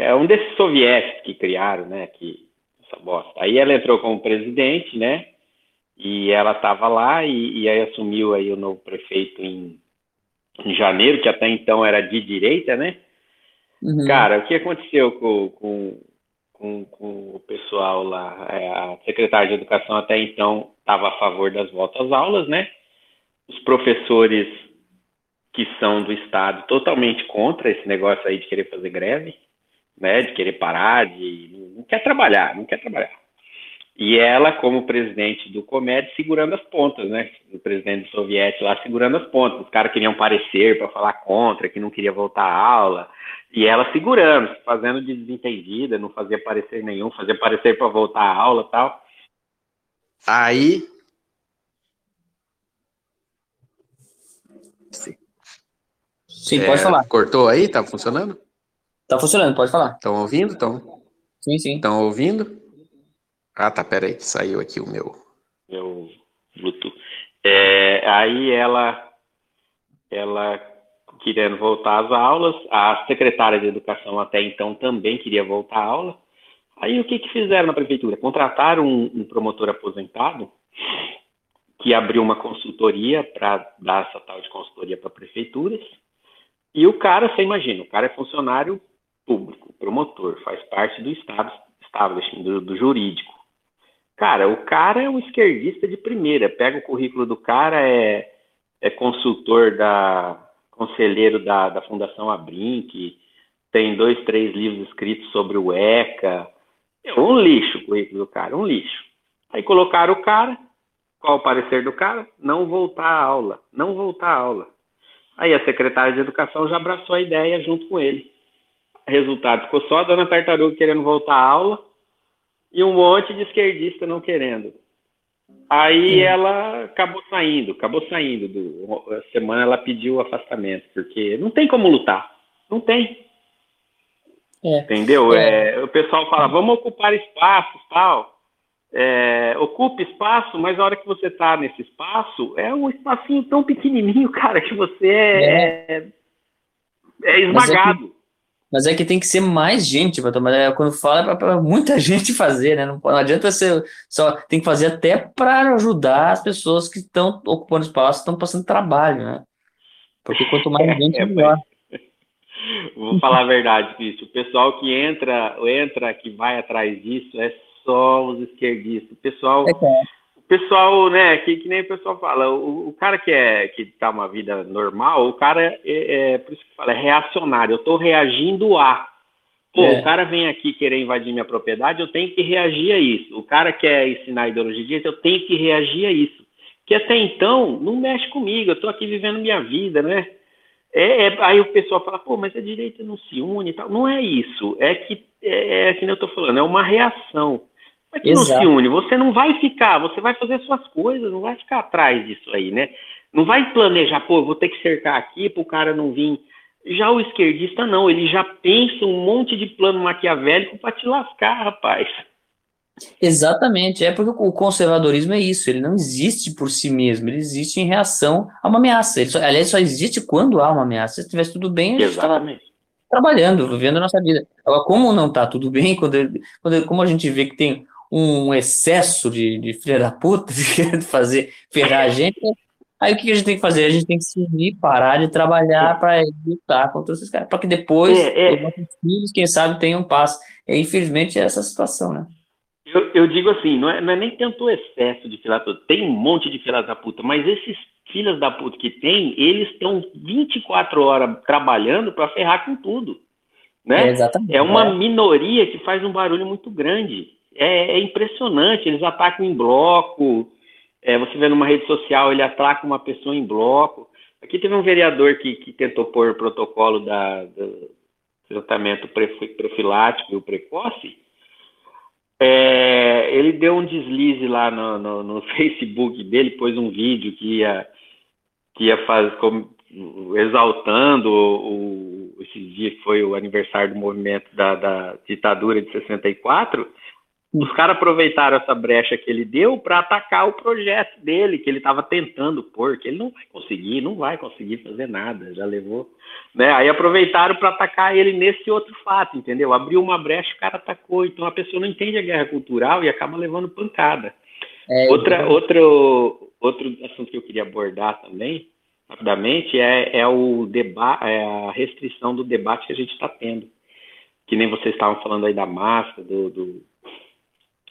é um desses soviéticos que criaram, né? Que, essa bosta. Aí ela entrou como presidente, né? E ela estava lá e, e, aí assumiu aí o novo prefeito em, em, janeiro, que até então era de direita, né? Uhum. Cara, o que aconteceu com, com, com, com o pessoal lá? É, a secretária de Educação até então estava a favor das voltas aulas, né? Os professores que são do Estado totalmente contra esse negócio aí de querer fazer greve, né? De querer parar, de não quer trabalhar, não quer trabalhar. E ela, como presidente do Comed, segurando as pontas, né? O presidente do soviético lá segurando as pontas. Os caras queriam parecer para falar contra, que não queria voltar à aula. E ela segurando, fazendo de desentendida, não fazia parecer nenhum, fazia parecer para voltar à aula tal. Aí. Sim, é, pode falar. Cortou aí? Tá funcionando? Tá funcionando, pode falar. Estão ouvindo? Tão... Sim, sim. Estão ouvindo? Ah, tá, peraí, saiu aqui o meu, meu Bluetooth. É, aí ela, ela querendo voltar às aulas, a secretária de educação até então também queria voltar à aula. Aí o que, que fizeram na prefeitura? Contrataram um, um promotor aposentado que abriu uma consultoria para dar essa tal de consultoria para prefeituras. E o cara, você imagina, o cara é funcionário público, promotor, faz parte do estado, establishment, do, do jurídico. Cara, o cara é um esquerdista de primeira. Pega o currículo do cara, é, é consultor da. conselheiro da, da Fundação Abrinq, tem dois, três livros escritos sobre o ECA. É um lixo o currículo do cara, um lixo. Aí colocaram o cara, qual o parecer do cara? Não voltar à aula, não voltar à aula. Aí a secretária de Educação já abraçou a ideia junto com ele. Resultado, ficou só a dona Tartaruga querendo voltar à aula, e um monte de esquerdista não querendo. Aí ela acabou saindo, acabou saindo. Do, a semana ela pediu afastamento, porque não tem como lutar. Não tem. É. Entendeu? É. É, o pessoal fala, vamos ocupar espaços, tal. É, ocupe espaço, mas a hora que você está nesse espaço, é um espacinho tão pequenininho, [LAUGHS] cara, que você é, é, é esmagado. Mas é que tem que ser mais gente para tomar. É, quando fala, é para muita [LAUGHS] gente fazer, né? Não, não, adianta ser só. Tem que fazer até para ajudar as pessoas que estão ocupando espaço, estão passando trabalho, né? Porque quanto mais gente, é, melhor. [LAUGHS] Vou falar a verdade, Cristo. O pessoal que entra, entra, que vai atrás disso, é só os esquerdistas. O pessoal. É, é pessoal, né, que, que nem o pessoal fala, o, o, cara que é que tá uma vida normal, o cara é, é por isso que fala, é reacionário, eu tô reagindo a. Pô, é. o cara vem aqui querer invadir minha propriedade, eu tenho que reagir a isso. O cara quer ensinar ideologia disso, eu tenho que reagir a isso. Que até então não mexe comigo, eu tô aqui vivendo minha vida, né? É, é, aí o pessoal fala, pô, mas a direita não se une e tal. Não é isso. É que, é, é que eu tô falando, é uma reação. Mas que não se une, você não vai ficar, você vai fazer suas coisas, não vai ficar atrás disso aí, né? Não vai planejar, pô, vou ter que cercar aqui para o cara não vir. Já o esquerdista não, ele já pensa um monte de plano maquiavélico para te lascar, rapaz. Exatamente, é porque o conservadorismo é isso, ele não existe por si mesmo, ele existe em reação a uma ameaça. Ele só, aliás, só existe quando há uma ameaça. Se estivesse tudo bem, a gente Exatamente. trabalhando, vivendo a nossa vida. Agora, como não está tudo bem, quando, quando, como a gente vê que tem um excesso de, de filha da puta, [LAUGHS] de fazer ferrar a gente, aí o que a gente tem que fazer? A gente tem que se unir, parar de trabalhar para lutar contra esses caras, para que depois é, é. os filhos, quem sabe, tenham paz. E, infelizmente, é essa situação, né? Eu, eu digo assim, não é, não é nem tanto o excesso de filha da puta, tem um monte de filha da puta, mas esses filhas da puta que tem, eles estão 24 horas trabalhando para ferrar com tudo. Né? É, exatamente, é uma é. minoria que faz um barulho muito grande. É, é impressionante, eles atacam em bloco. É, você vê numa rede social, ele ataca uma pessoa em bloco. Aqui teve um vereador que, que tentou pôr o protocolo da, do tratamento profilático e o precoce. É, ele deu um deslize lá no, no, no, [LAUGHS] Facebook dele, pôs um vídeo que ia, que ia fazer, como, exaltando o, o, esse dia foi o aniversário do movimento da, da ditadura de 64 os caras aproveitaram essa brecha que ele deu para atacar o projeto dele, que ele estava tentando pôr, que ele não vai conseguir, não vai conseguir fazer nada, já levou. Né? Aí aproveitaram para atacar ele nesse outro fato, entendeu? Abriu uma brecha, o cara atacou. Então a pessoa não entende a guerra cultural e acaba levando pancada. É, Outra, outro, outro assunto que eu queria abordar também, rapidamente, é, é, o deba é a restrição do debate que a gente está tendo. Que nem vocês estavam falando aí da máscara, do, do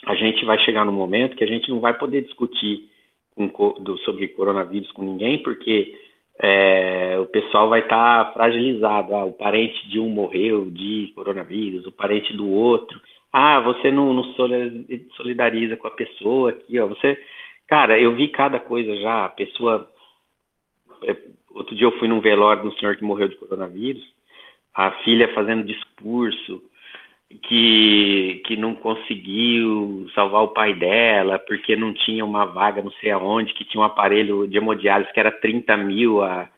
a gente vai chegar no momento que a gente não vai poder discutir com, do, sobre coronavírus com ninguém, porque é, o pessoal vai estar tá fragilizado. Ah, o parente de um morreu de coronavírus, o parente do outro. Ah, você não, não solidariza com a pessoa aqui, ó. Você, cara, eu vi cada coisa já. A pessoa. É, outro dia eu fui num velório de um senhor que morreu de coronavírus. A filha fazendo discurso que, que não conseguiu salvar o pai dela porque não tinha uma vaga não sei aonde, que tinha um aparelho de hemodiálise que era 30 mil a,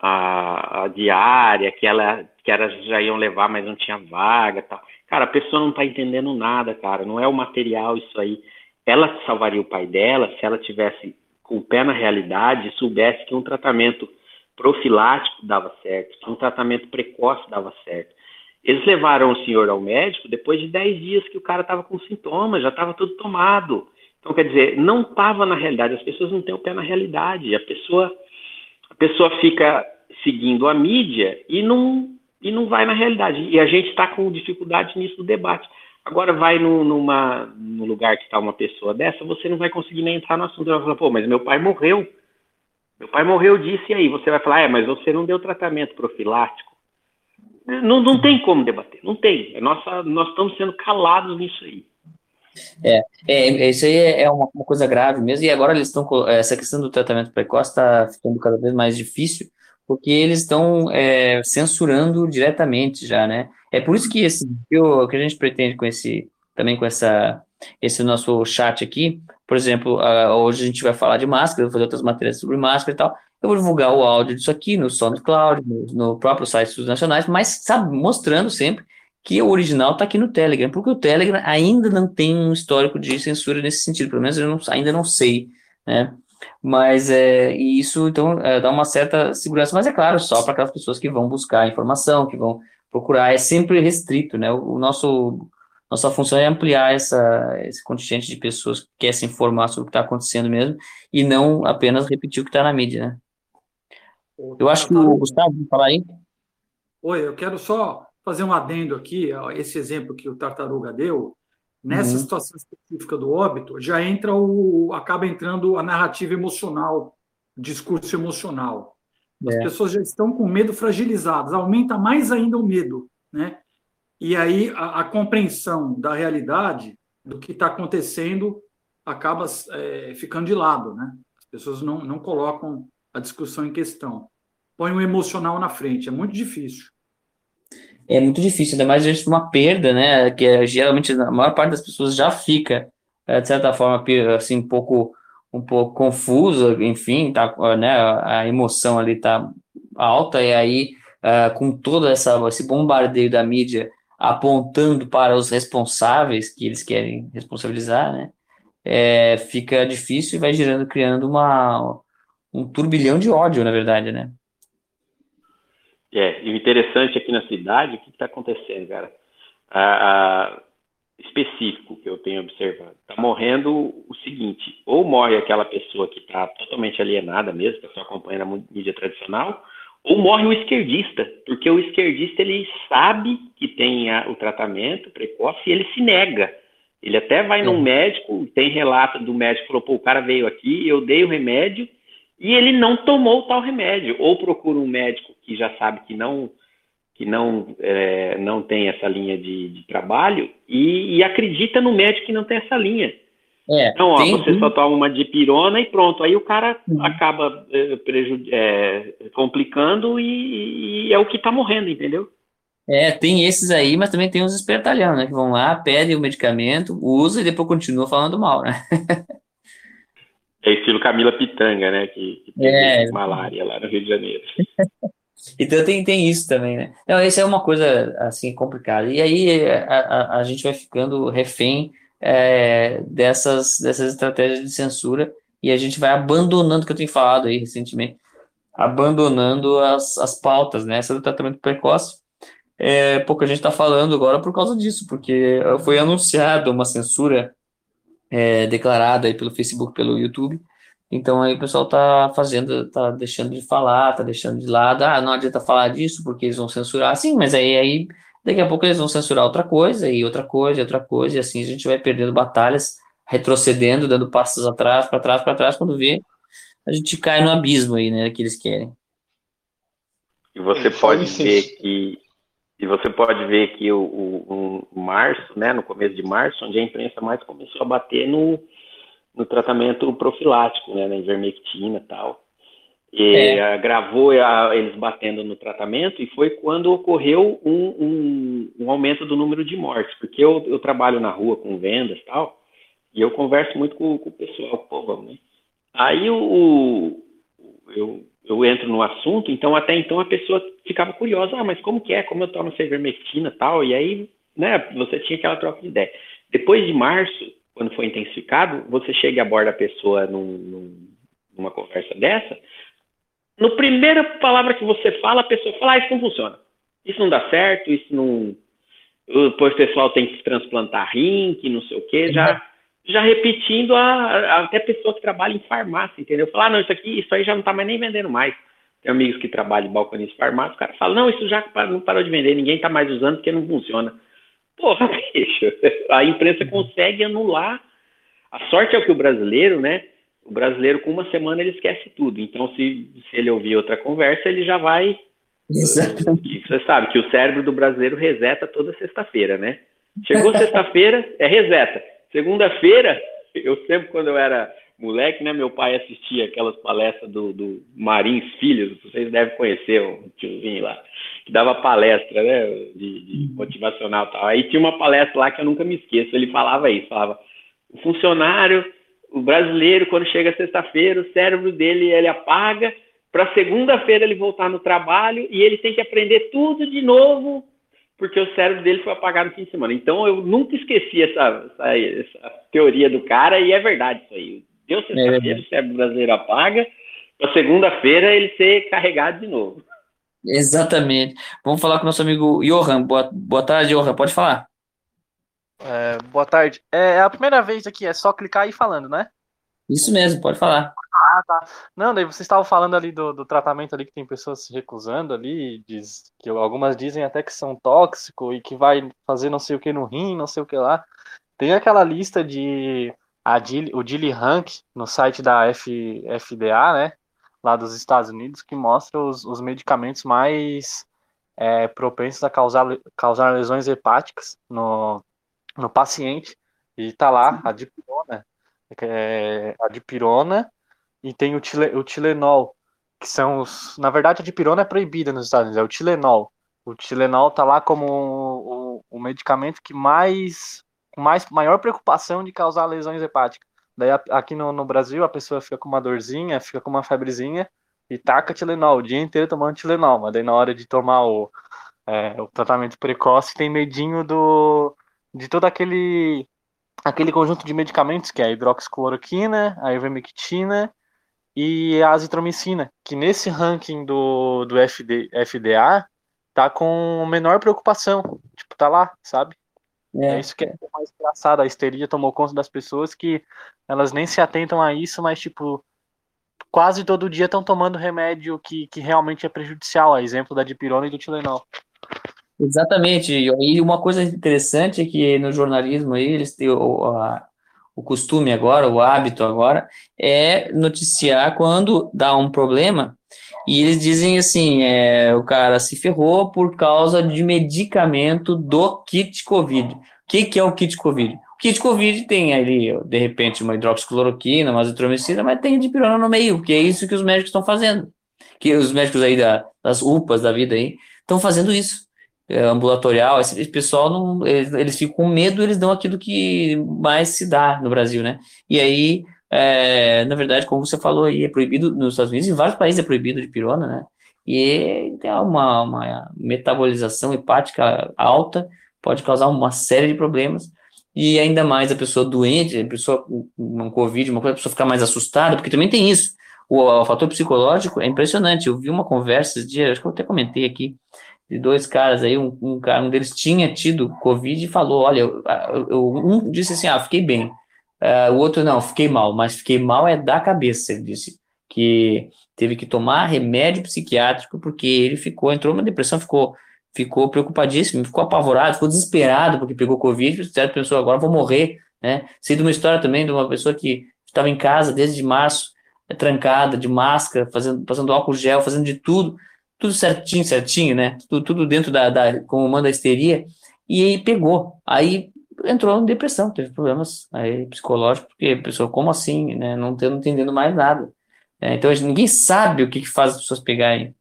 a, a diária, que ela que era, já iam levar, mas não tinha vaga tal. Cara, a pessoa não está entendendo nada, cara. Não é o material isso aí. Ela salvaria o pai dela se ela tivesse com o pé na realidade e soubesse que um tratamento profilático dava certo, que um tratamento precoce dava certo eles levaram o senhor ao médico depois de 10 dias que o cara estava com sintomas, já estava tudo tomado. Então, quer dizer, não estava na realidade, as pessoas não têm o pé na realidade. A pessoa, a pessoa fica seguindo a mídia e não, e não vai na realidade. E a gente está com dificuldade nisso do debate. Agora vai no, numa, no lugar que está uma pessoa dessa, você não vai conseguir nem entrar no assunto. Você vai falar, pô, mas meu pai morreu. Meu pai morreu disso, e aí? Você vai falar, é, mas você não deu tratamento profilático. Não, não tem como debater, não tem. É nossa, nós estamos sendo calados nisso aí. É, é, isso aí é uma, uma, coisa grave mesmo, e agora eles estão, essa questão do tratamento precoce está ficando cada vez mais difícil, porque eles estão é, censurando diretamente já, né? É por isso que esse o que a gente pretende com esse, também com essa, esse nosso chat aqui, por exemplo, hoje a gente vai falar de máscara, vou fazer outras matérias sobre máscara e tal, eu vou divulgar o áudio disso aqui no SoundCloud, no, no próprio site dos nacionais, mas sabe, mostrando sempre que o original está aqui no Telegram, porque o Telegram ainda não tem um histórico de censura nesse sentido, pelo menos eu não, ainda não sei, né? Mas é, isso então é, dá uma certa segurança, mas é claro, só para aquelas pessoas que vão buscar informação, que vão procurar, é sempre restrito, né? O, o nosso nossa função é ampliar essa, esse contingente de pessoas que querem se informar sobre o que está acontecendo mesmo e não apenas repetir o que está na mídia, né? Eu acho que o Gustavo vai falar aí. Oi, eu quero só fazer um adendo aqui, esse exemplo que o Tartaruga deu, nessa uhum. situação específica do óbito, já entra o acaba entrando a narrativa emocional, discurso emocional. As é. pessoas já estão com medo fragilizadas, aumenta mais ainda o medo, né? E aí a, a compreensão da realidade do que está acontecendo acaba é, ficando de lado, né? As pessoas não, não colocam a discussão em questão. Põe o emocional na frente, é muito difícil. É muito difícil, ainda mais diante de uma perda, né? Que é, geralmente a maior parte das pessoas já fica, é, de certa forma, assim, um pouco, um pouco confusa, enfim, tá, né? A emoção ali tá alta, e aí, uh, com todo essa, esse bombardeio da mídia apontando para os responsáveis que eles querem responsabilizar, né? É, fica difícil e vai girando, criando uma, um turbilhão de ódio, na verdade, né? É, e o interessante aqui na cidade, o que está acontecendo, cara? A, a, específico que eu tenho observado, está morrendo o seguinte, ou morre aquela pessoa que está totalmente alienada mesmo, que só acompanha na mídia tradicional, ou morre o esquerdista, porque o esquerdista ele sabe que tem a, o tratamento precoce e ele se nega. Ele até vai é. num médico, tem relato do médico falou, pô, o cara veio aqui, eu dei o remédio, e ele não tomou tal remédio, ou procura um médico que já sabe que não que não é, não tem essa linha de, de trabalho e, e, acredita no médico que não tem essa linha. É, então, ó, você só toma uma dipirona e pronto. Aí o cara uhum. acaba é, é, complicando e, e, é o que está morrendo, entendeu? É, tem esses aí, mas também tem os espertalhão, né? Que vão lá, pedem o medicamento, usa e depois continua falando mal, né? [LAUGHS] É estilo Camila Pitanga, né? Que, que tem é. malária lá no Rio de Janeiro. [LAUGHS] então tem, tem isso também, né? Não, essa é uma coisa, assim, complicada. E aí a, a, a gente vai ficando refém é, dessas, dessas estratégias de censura e a gente vai abandonando, que eu tenho falado aí recentemente, abandonando as, as pautas, né? Essa do tratamento precoce, é, pouco a gente está falando agora por causa disso, porque foi anunciado uma censura é, declarada aí pelo Facebook, pelo YouTube. Então aí o pessoal tá fazendo, tá deixando de falar, tá deixando de lado. Ah, não adianta falar disso porque eles vão censurar. Sim, mas aí, aí daqui a pouco eles vão censurar outra coisa e outra coisa e outra coisa e assim a gente vai perdendo batalhas, retrocedendo, dando passos atrás, para trás, para trás. Quando vê, a gente cai no abismo aí, né, que eles querem. E você pode ver que e você pode ver que o, o, o, março, né, no começo de março, onde a imprensa mais começou a bater no, no tratamento profilático, né, na ivermectina e tal. E é. gravou a, eles batendo no tratamento e foi quando ocorreu um, um, um aumento do número de mortes, porque eu, eu, trabalho na rua com vendas e tal, e eu converso muito com, com o pessoal, o povo, né? Aí o, eu eu entro no assunto, então até então a pessoa ficava curiosa, ah, mas como que é, como eu tomo essa e tal, e aí, né, você tinha aquela troca de ideia. Depois de março, quando foi intensificado, você chega e aborda a pessoa num, num, numa conversa dessa, no primeira palavra que você fala, a pessoa fala, ah, isso não funciona, isso não dá certo, isso não... Depois o pessoal tem que transplantar rim, que não sei o quê, já já repetindo a, a, até pessoa que trabalha em farmácia, entendeu? Falar, ah, não, isso aqui, isso aí já não está mais nem vendendo mais. Tem amigos que trabalham em balconista farmácia, o cara fala, não, isso já não parou de vender, ninguém está mais usando porque não funciona. Porra, [LAUGHS] bicho, a imprensa consegue anular. A sorte é o que o brasileiro, né? O brasileiro, com uma semana, ele esquece tudo. Então, se, se ele ouvir outra conversa, ele já vai. Exatamente. Você sabe que o cérebro do brasileiro reseta toda sexta-feira, né? Chegou [LAUGHS] sexta-feira, é reseta. Segunda-feira, eu sempre, quando eu era moleque, né, meu pai assistia aquelas palestras do, do Marins Filhos, vocês devem conhecer o tiozinho lá, que dava palestra, né, de, de motivacional e tal. Aí tinha uma palestra lá que eu nunca me esqueço, ele falava isso, falava, o funcionário, o brasileiro, quando chega sexta-feira, o cérebro dele, ele apaga, para segunda-feira ele voltar no trabalho e ele tem que aprender tudo de novo porque o cérebro dele foi apagado no fim de semana. Então eu nunca esqueci essa, essa, essa teoria do cara e é verdade isso aí. Deu sexta-feira, é o cérebro brasileiro apaga, para segunda-feira ele ser carregado de novo. Exatamente. Vamos falar com o nosso amigo Johan. Boa, boa tarde, Johan. Pode falar. É, boa tarde. É, é a primeira vez aqui, é só clicar e ir falando, né? Isso mesmo, pode falar. Ah, tá. Não, daí vocês estavam falando ali do, do tratamento ali que tem pessoas se recusando ali, diz, que algumas dizem até que são tóxicos e que vai fazer não sei o que no rim, não sei o que lá. Tem aquela lista de a Dili, o Dilly Rank no site da F, FDA, né, lá dos Estados Unidos, que mostra os, os medicamentos mais é, propensos a causar, causar lesões hepáticas no, no paciente. E tá lá a dipirona, é, a dipirona e tem o, tile, o Tilenol, que são os. Na verdade, a dipirona é proibida nos Estados Unidos, é o Tilenol. O Tilenol tá lá como o, o, medicamento que mais. com mais, maior preocupação de causar lesões hepáticas. Daí aqui no, no Brasil a pessoa fica com uma dorzinha, fica com uma febrezinha e taca Tilenol o dia inteiro tomando Tilenol, mas daí na hora de tomar o, é, o tratamento precoce tem medinho do de todo aquele aquele conjunto de medicamentos que é a hidroxicloroquina, a ivermectina e a azitromicina, que nesse ranking do, do FD, FDA tá com menor preocupação. Tipo, tá lá, sabe? É. é isso que é mais engraçado. A histeria tomou conta das pessoas que elas nem se atentam a isso, mas, tipo, quase todo dia estão tomando remédio que, que realmente é prejudicial. A exemplo da dipirona e do Tilenol. Exatamente. E uma coisa interessante é que no jornalismo aí, eles têm, o, a, o costume agora, o hábito agora, é noticiar quando dá um problema e eles dizem assim, é, o cara se ferrou por causa de medicamento do kit COVID. O que, que é o kit COVID? O kit COVID tem ali, de repente, uma hidroxicloroquina, uma azitromicina, mas tem dipirona no meio, que é isso que os médicos estão fazendo. Que os médicos aí da, das UPAs da vida aí estão fazendo isso. É, ambulatorial, esse, pessoal não, eles, eles, ficam com medo, eles dão aquilo que mais se dá no Brasil, né? E aí, é, na verdade, como você falou aí, é proibido nos Estados Unidos, em vários países é proibido de pirona, né? E tem uma, uma metabolização hepática alta, pode causar uma série de problemas, e ainda mais a pessoa doente, a pessoa com Covid, uma coisa, a pessoa ficar mais assustada, porque também tem isso. O, o fator psicológico é impressionante. Eu vi uma conversa esse dia, acho que eu até comentei aqui, de dois caras aí, um, um, cara, um deles tinha tido Covid e falou, olha, eu, eu, um disse assim, ah, fiquei bem, uh, o outro não, fiquei mal, mas fiquei mal é da cabeça, ele disse, que teve que tomar remédio psiquiátrico porque ele ficou, entrou numa depressão, ficou, ficou preocupadíssimo, ficou apavorado, ficou desesperado porque pegou Covid, certo, pensou, agora vou morrer, né, sei de uma história também de uma pessoa que estava em casa desde março, trancada, de máscara, fazendo, passando álcool gel, fazendo de tudo, tudo certinho, certinho, né? Tudo, tudo dentro da, da, como manda a histeria, e aí pegou. Aí entrou em depressão, teve problemas aí psicológicos, porque a pessoa, como assim, né? Não, tendo, entendendo mais nada. É, então, ninguém sabe o que, que faz as pessoas pegarem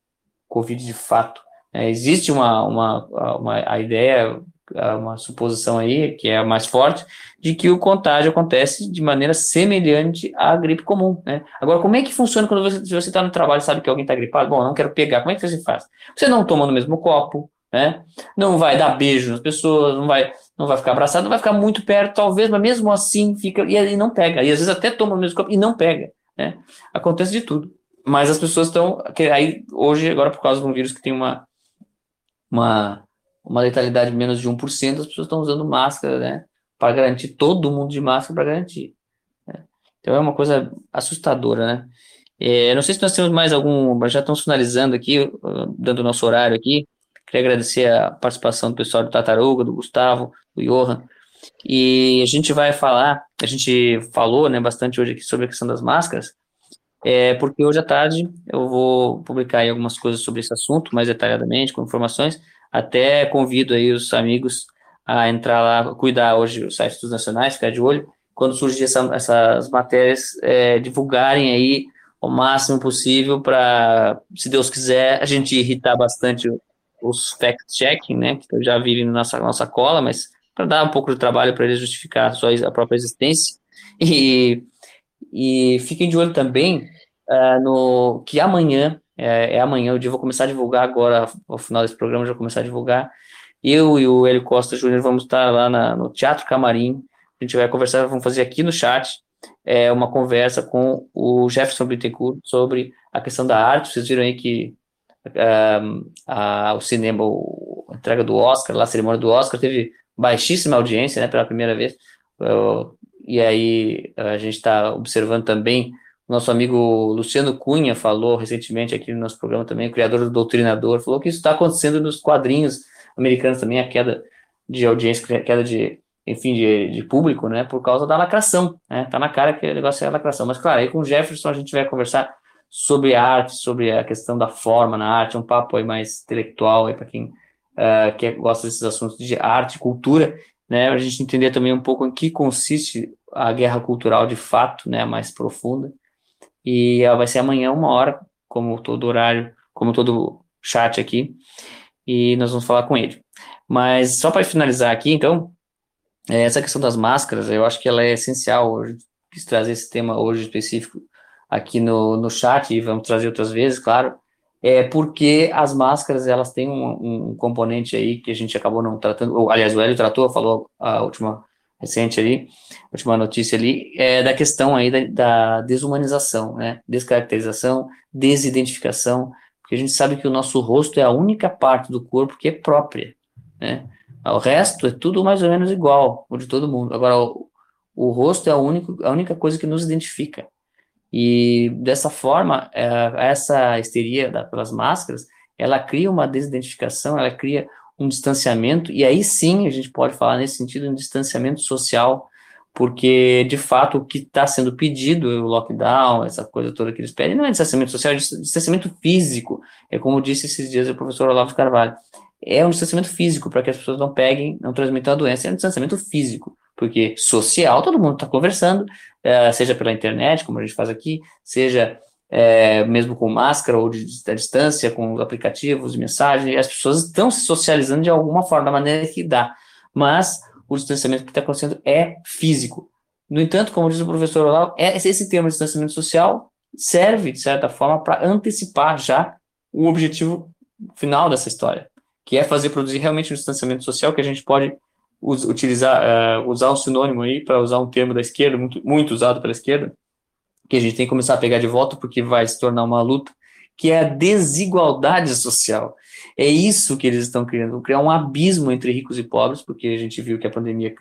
Covid de fato. É, existe uma, uma, uma a ideia uma suposição aí, que é a mais forte, de que o contágio acontece de maneira semelhante à gripe comum, né? Agora, como é que funciona quando você está no trabalho e sabe que alguém está gripado? Bom, não quero pegar, como é que você faz? Você não toma no mesmo copo, né? Não vai dar beijo nas pessoas, não vai, não vai ficar abraçado, não vai ficar muito perto, talvez, mas mesmo assim fica, e aí não pega, e às vezes até toma no mesmo copo e não pega, né? Acontece de tudo. Mas as pessoas estão, aí hoje, agora por causa de um vírus que tem uma, uma uma letalidade de menos de 1%, as pessoas estão usando máscara, né? Para garantir todo mundo de máscara para garantir. Né? Então é uma coisa assustadora, né? É, não sei se nós temos mais algum, já estamos finalizando aqui, dando o nosso horário aqui. Queria agradecer a participação do pessoal do Tataruga, do Gustavo, do Johan. E a gente vai falar, a gente falou né, bastante hoje aqui sobre a questão das máscaras, é, porque hoje à tarde eu vou publicar algumas coisas sobre esse assunto, mais detalhadamente, com informações, até convido aí os amigos a entrar lá, cuidar hoje o site dos nacionais, ficar de olho, quando surgir essa, essas matérias, é, divulgarem aí o máximo possível para, se Deus quiser, a gente irritar bastante os fact-checking, né, que já vivem na nossa, nossa cola, mas para dar um pouco de trabalho para eles justificar a, sua, a própria existência. E, e fiquem de olho também uh, no que amanhã é, é amanhã, dia vou começar a divulgar agora, ao final desse programa, já vou começar a divulgar. Eu e o Hélio Costa Júnior vamos estar lá na, no Teatro Camarim, a gente vai conversar, vamos fazer aqui no chat é, uma conversa com o Jefferson Bittencourt sobre a questão da arte. Vocês viram aí que um, a, o cinema, a entrega do Oscar, lá, a cerimônia do Oscar, teve baixíssima audiência, né, pela primeira vez. Uh, e aí a gente está observando também nosso amigo Luciano Cunha falou recentemente aqui no nosso programa também, o criador do Doutrinador, falou que isso está acontecendo nos quadrinhos americanos também, a queda de audiência, a queda de, enfim, de, de, público, né, por causa da lacração, né, tá na cara que o negócio é lacração, mas claro, aí com o Jefferson a gente vai conversar sobre arte, sobre a questão da forma na arte, um papo aí mais intelectual aí para quem uh, gosta desses assuntos de arte e cultura, né, a gente entender também um pouco em que consiste a guerra cultural de fato, né, mais profunda, e ela vai ser amanhã, uma hora, como todo horário, como todo chat aqui. E nós vamos falar com ele. Mas só para finalizar aqui, então, é, essa questão das máscaras, eu acho que ela é essencial hoje. Quis trazer esse tema hoje específico aqui no, no chat e vamos trazer outras vezes, claro. É porque as máscaras elas têm um, um componente aí que a gente acabou não tratando. Ou, aliás, o Hélio tratou, falou a última recente ali, última notícia ali, é da questão aí da, da desumanização, né, descaracterização, desidentificação, porque a gente sabe que o nosso rosto é a única parte do corpo que é própria, né, o resto é tudo mais ou menos igual, o de todo mundo, agora o, o rosto é a, único, a única coisa que nos identifica, e dessa forma, é, essa histeria da, pelas máscaras, ela cria uma desidentificação, ela cria um distanciamento, e aí sim a gente pode falar nesse sentido, um distanciamento social, porque, de fato, o que está sendo pedido, o lockdown, essa coisa toda que eles pedem, não é distanciamento social, é distanciamento físico. É como disse esses dias o professor Olavo Carvalho. É um distanciamento físico, para que as pessoas não peguem, não transmitam a doença. É um distanciamento físico, porque social, todo mundo está conversando, é, seja pela internet, como a gente faz aqui, seja é, mesmo com máscara ou de, de, distância, com aplicativos de mensagem, as pessoas estão se socializando de alguma forma, da maneira que dá. Mas o distanciamento que está acontecendo é físico. No entanto, como diz o professor Olavo, é, esse termo de distanciamento social serve, de certa forma, para antecipar já o objetivo final dessa história, que é fazer produzir realmente um distanciamento social que a gente pode utilizar, uh, usar um sinônimo aí, para usar um termo da esquerda, muito, muito usado pela esquerda, que a gente tem que começar a pegar de volta, porque vai se tornar uma luta, que é a desigualdade social. É isso que eles estão criando, criar um abismo entre ricos e pobres, porque a gente viu que a pandemia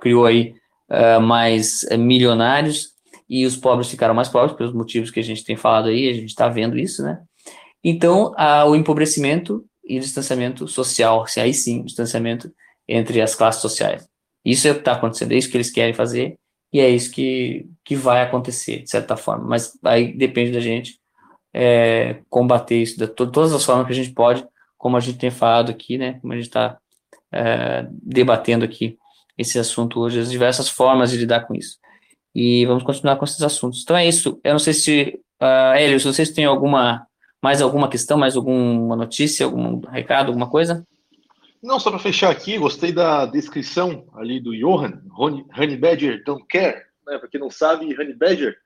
criou aí uh, mais uh, milionários e os pobres ficaram mais pobres, pelos motivos que a gente tem falado aí, a gente está vendo isso, né? Então, uh, o empobrecimento e o distanciamento social, se aí sim, distanciamento entre as classes sociais. Isso é o que está acontecendo, é isso que eles querem fazer, e é isso que, que vai acontecer, de certa forma. Mas aí depende da gente é, combater isso de todas as formas que a gente pode, como a gente tem falado aqui, né? Como a gente está é, debatendo aqui esse assunto hoje, as diversas formas de lidar com isso. E vamos continuar com esses assuntos. Então é isso. Eu não sei se, uh, Hélio, se vocês têm alguma, mais alguma questão, mais alguma notícia, algum recado, alguma coisa? Não, só para fechar aqui, gostei da descrição ali do Johan, Honey Badger Don't Care. Né? Para quem não sabe, Honey Badger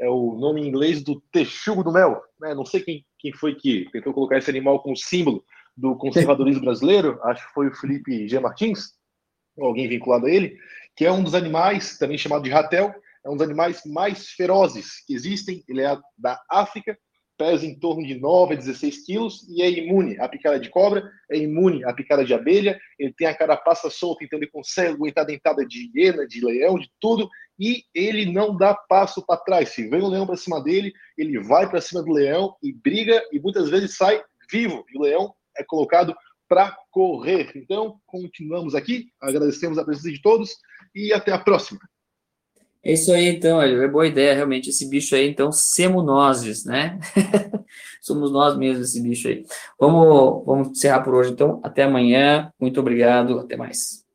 é o nome em inglês do texugo do mel. Né? Não sei quem, quem foi que tentou colocar esse animal como símbolo do conservadorismo brasileiro, acho que foi o Felipe G. Martins, alguém vinculado a ele, que é um dos animais, também chamado de ratel, é um dos animais mais ferozes que existem. Ele é da África, pesa em torno de 9 a 16 quilos e é imune à picada de cobra, é imune à picada de abelha, ele tem a carapaça solta, então ele consegue aguentar dentada de hiena, de leão, de tudo, e ele não dá passo para trás. Se vem um leão para cima dele, ele vai para cima do leão e briga e muitas vezes sai vivo. E o leão é colocado para correr. Então, continuamos aqui, agradecemos a presença de todos e até a próxima. É isso aí, então, é boa ideia, realmente, esse bicho aí, então, semonoses, né? [LAUGHS] Somos nós mesmos esse bicho aí. Vamos, vamos encerrar por hoje, então, até amanhã, muito obrigado, até mais.